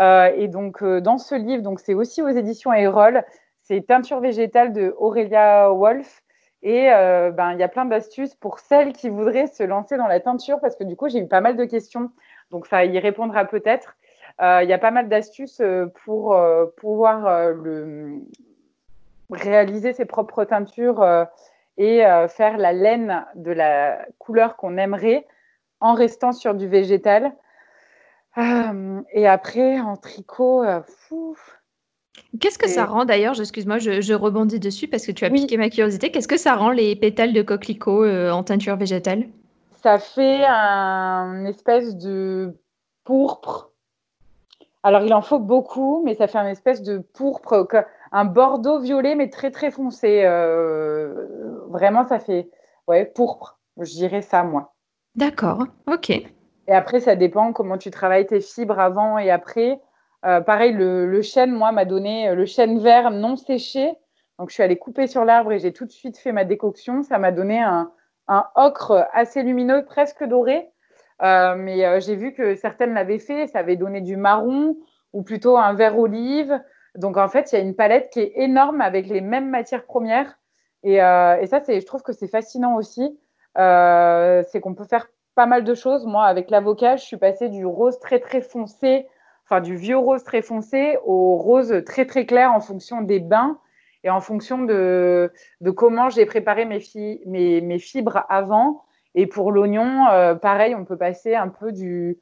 et donc, dans ce livre, donc c'est aussi aux éditions Erol, c'est Teinture végétale de Aurélia Wolf. Et ben, il y a plein d'astuces pour celles qui voudraient se lancer dans la teinture, parce que du coup, j'ai eu pas mal de questions. Donc, ça y répondra peut-être. Euh, il y a pas mal d'astuces euh, pour euh, pouvoir le, réaliser ses propres teintures et faire la laine de la couleur qu'on aimerait en restant sur du végétal. et après, en tricot, Qu'est-ce que ça rend d'ailleurs? Excuse-moi, je, rebondis dessus parce que tu as piqué ma curiosité. Qu'est-ce que ça rend les pétales de coquelicot en teinture végétale? Ça fait un espèce de pourpre alors, il en faut beaucoup, mais ça fait un espèce de pourpre, un bordeaux violet, mais très, très foncé. Euh, vraiment, ça fait ouais, pourpre. Je dirais ça, moi. D'accord, ok. Et après, ça dépend comment tu travailles tes fibres avant et après. Euh, pareil, le, chêne, moi, m'a donné euh, le chêne vert non séché. Donc, je suis allée couper sur l'arbre et j'ai tout de suite fait ma décoction. Ça m'a donné un, un ocre assez lumineux, presque doré. Euh, mais euh, j'ai vu que certaines l'avaient fait, ça avait donné du marron ou plutôt un vert olive. Donc en fait, il y a une palette qui est énorme avec les mêmes matières premières. Et, euh, et ça, je trouve que c'est fascinant aussi. c'est qu'on peut faire pas mal de choses. Moi, avec l'avocat, je suis passée du rose très très foncé, enfin du vieux rose très foncé au rose très très clair en fonction des bains et en fonction de, comment j'ai préparé mes, fibres avant. Et pour l'oignon, euh, pareil, on peut passer un peu du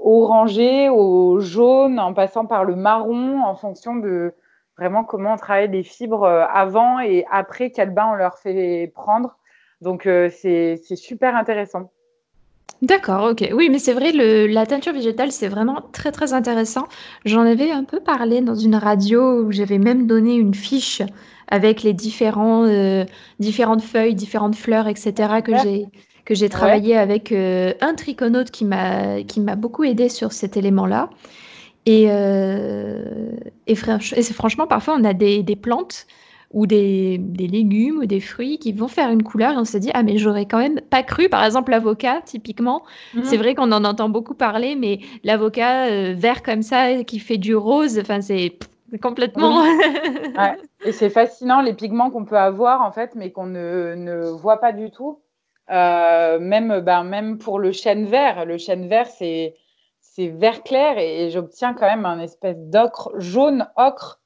orangé au jaune en passant par le marron en fonction de vraiment comment on travaille les fibres euh, avant et après quel bain on leur fait prendre. Donc euh, c'est super intéressant. D'accord, ok. Oui, mais c'est vrai, le, la teinture végétale, c'est vraiment très très intéressant. J'en avais un peu parlé dans une radio où j'avais même donné une fiche avec les différents, euh, différentes feuilles, différentes fleurs, etc. que j'ai que j'ai travaillé avec euh, un triconaute qui m'a qui m'a beaucoup aidé sur cet élément-là. Et, euh, et, franchement, parfois, on a des, des plantes ou des, des, légumes ou des fruits qui vont faire une couleur et on se dit ah mais j'aurais quand même pas cru par exemple l'avocat typiquement mhm. c'est vrai qu'on en entend beaucoup parler mais l'avocat vert comme ça qui fait du rose enfin c'est Complètement. Et c'est fascinant les pigments qu'on peut avoir en fait, mais qu'on ne, ne, voit pas du tout. Euh, même, ben, même pour le chêne vert, le chêne vert c'est c'est vert clair et, j'obtiens quand même un espèce d'ocre jaune ocre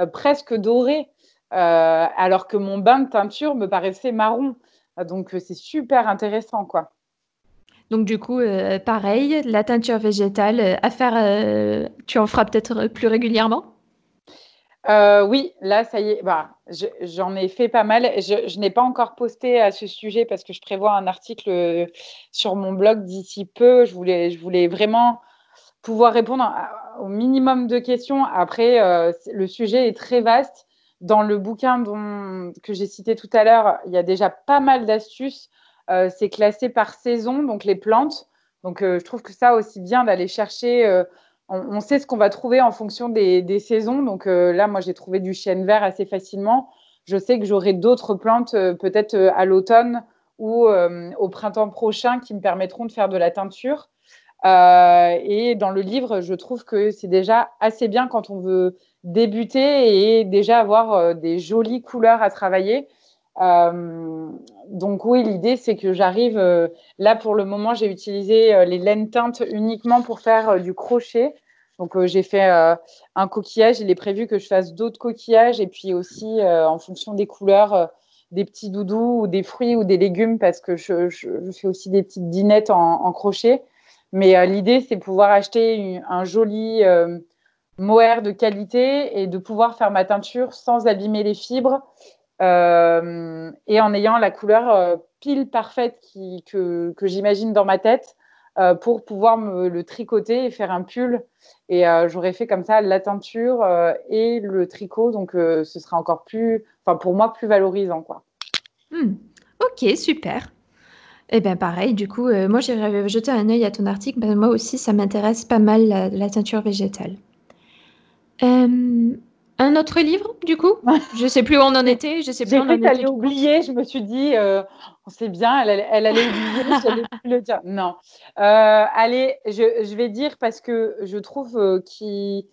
euh, presque doré, euh, alors que mon bain de teinture me paraissait marron. Donc c'est super intéressant quoi. Donc du coup, pareil, la teinture végétale à faire, tu en feras peut-être plus régulièrement? Euh, oui, là, ça y est. Bah, j'en ai fait pas mal. Je, n'ai pas encore posté à ce sujet parce que je prévois un article euh, sur mon blog d'ici peu. Je voulais, je voulais vraiment pouvoir répondre au minimum de questions. Après, euh, le sujet est très vaste. Dans le bouquin que j'ai cité tout à l'heure, il y a déjà pas mal d'astuces. c'est classé par saison, donc les plantes. Donc, je trouve que ça aussi bien d'aller chercher on, sait ce qu'on va trouver en fonction des, saisons. Donc euh, là, moi, j'ai trouvé du chêne vert assez facilement. Je sais que j'aurai d'autres plantes euh, peut-être euh, à l'automne ou au printemps prochain qui me permettront de faire de la teinture. Et dans le livre, je trouve que c'est déjà assez bien quand on veut débuter et déjà avoir des jolies couleurs à travailler. donc oui, l'idée c'est que j'arrive. là pour le moment, j'ai utilisé les laines teintes uniquement pour faire du crochet. Donc, euh, j'ai fait euh, un coquillage. Il est prévu que je fasse d'autres coquillages et puis aussi, euh, en fonction des couleurs, des petits doudous ou des fruits ou des légumes parce que je, fais aussi des petites dinettes en, crochet. Mais l'idée, c'est pouvoir acheter un joli mohair de qualité et de pouvoir faire ma teinture sans abîmer les fibres euh, et en ayant la couleur euh, pile parfaite que, j'imagine dans ma tête euh, pour pouvoir le tricoter et faire un pull. Et j'aurais fait comme ça la teinture et le tricot, donc ce sera encore plus, enfin pour moi, plus valorisant. Hmm. Ok, super. Eh bien pareil, du coup, moi j'irai jeter un œil à ton article. Ben, moi aussi, ça m'intéresse pas mal la, teinture végétale. Un autre livre, du coup? Je sais plus où on en était. Je sais plus J'ai cru qu'elle oublier. Je me suis dit, euh, on sait bien, elle, elle, allait oublier. je plus le dire. Non. Euh, allez, je, je, vais dire parce que je trouve euh, qui,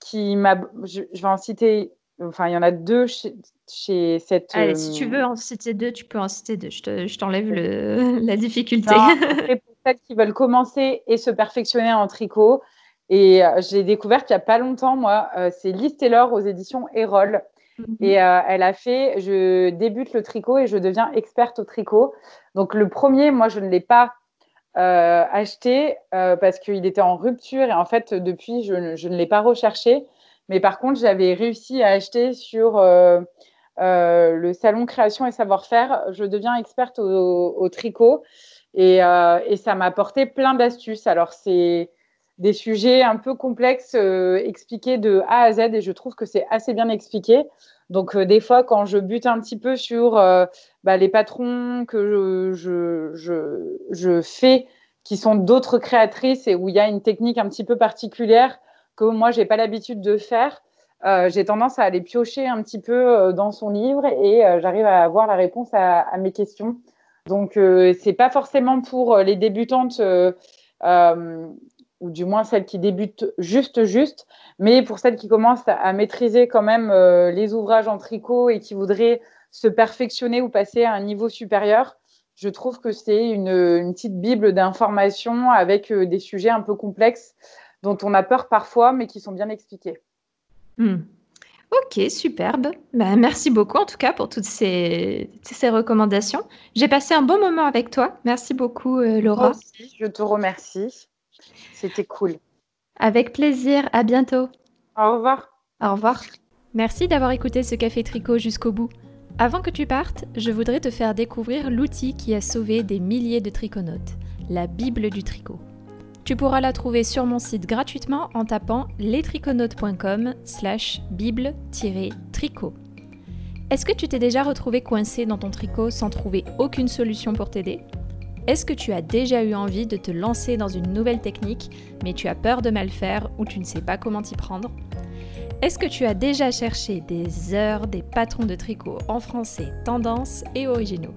qui m'a. Je, vais en citer. Enfin, il y en a deux chez, chez cette. Allez, si tu veux en citer deux, tu peux en citer deux. Je t'enlève le la difficulté. pour celles qui veulent commencer et se perfectionner en tricot, et euh, je l'ai découverte il n'y a pas longtemps, moi. Euh, c'est Liz Taylor aux éditions Erol. Mhm. Et euh, elle a fait Je débute le tricot et je deviens experte au tricot. Donc, le premier, moi, je ne l'ai pas acheté parce qu'il était en rupture. Et en fait, depuis, je, ne l'ai pas recherché. Mais par contre, j'avais réussi à acheter sur le salon création et savoir-faire. Je deviens experte au, tricot. Et, et ça m'a apporté plein d'astuces. Alors, c'est des sujets un peu complexes euh, expliqués de A à Z et je trouve que c'est assez bien expliqué. Donc euh, des fois, quand je bute un petit peu sur euh, bah, les patrons que je, fais, qui sont d'autres créatrices et où il y a une technique un petit peu particulière que moi, j'ai pas l'habitude de faire, j'ai tendance à aller piocher un petit peu dans son livre et j'arrive à avoir la réponse à, mes questions. Donc, c'est pas forcément pour les débutantes ou du moins celles qui débutent juste juste, mais pour celles qui commencent à, maîtriser quand même euh, les ouvrages en tricot et qui voudraient se perfectionner ou passer à un niveau supérieur, je trouve que c'est une, petite bible d'informations avec euh, des sujets un peu complexes dont on a peur parfois, mais qui sont bien expliqués. Hmm. Ok, superbe. Ben, merci beaucoup en tout cas pour toutes ces, ces recommandations. J'ai passé un bon moment avec toi. Merci beaucoup, euh, Laura. aussi, je te remercie. C'était cool. Avec plaisir. À bientôt. Au revoir. Au revoir. Merci d'avoir écouté ce café tricot jusqu'au bout. Avant que tu partes, je voudrais te faire découvrir l'outil qui a sauvé des milliers de triconautes, la Bible du tricot. Tu pourras la trouver sur mon site gratuitement en tapant lestriconautes.com slash bible-tricot. Est-ce que tu t'es déjà retrouvé coincé dans ton tricot sans trouver aucune solution pour t'aider? Est-ce que tu as déjà eu envie de te lancer dans une nouvelle technique, mais tu as peur de mal faire ou tu ne sais pas comment t'y prendre? Est-ce que tu as déjà cherché des heures des patrons de tricot en français, tendance et originaux?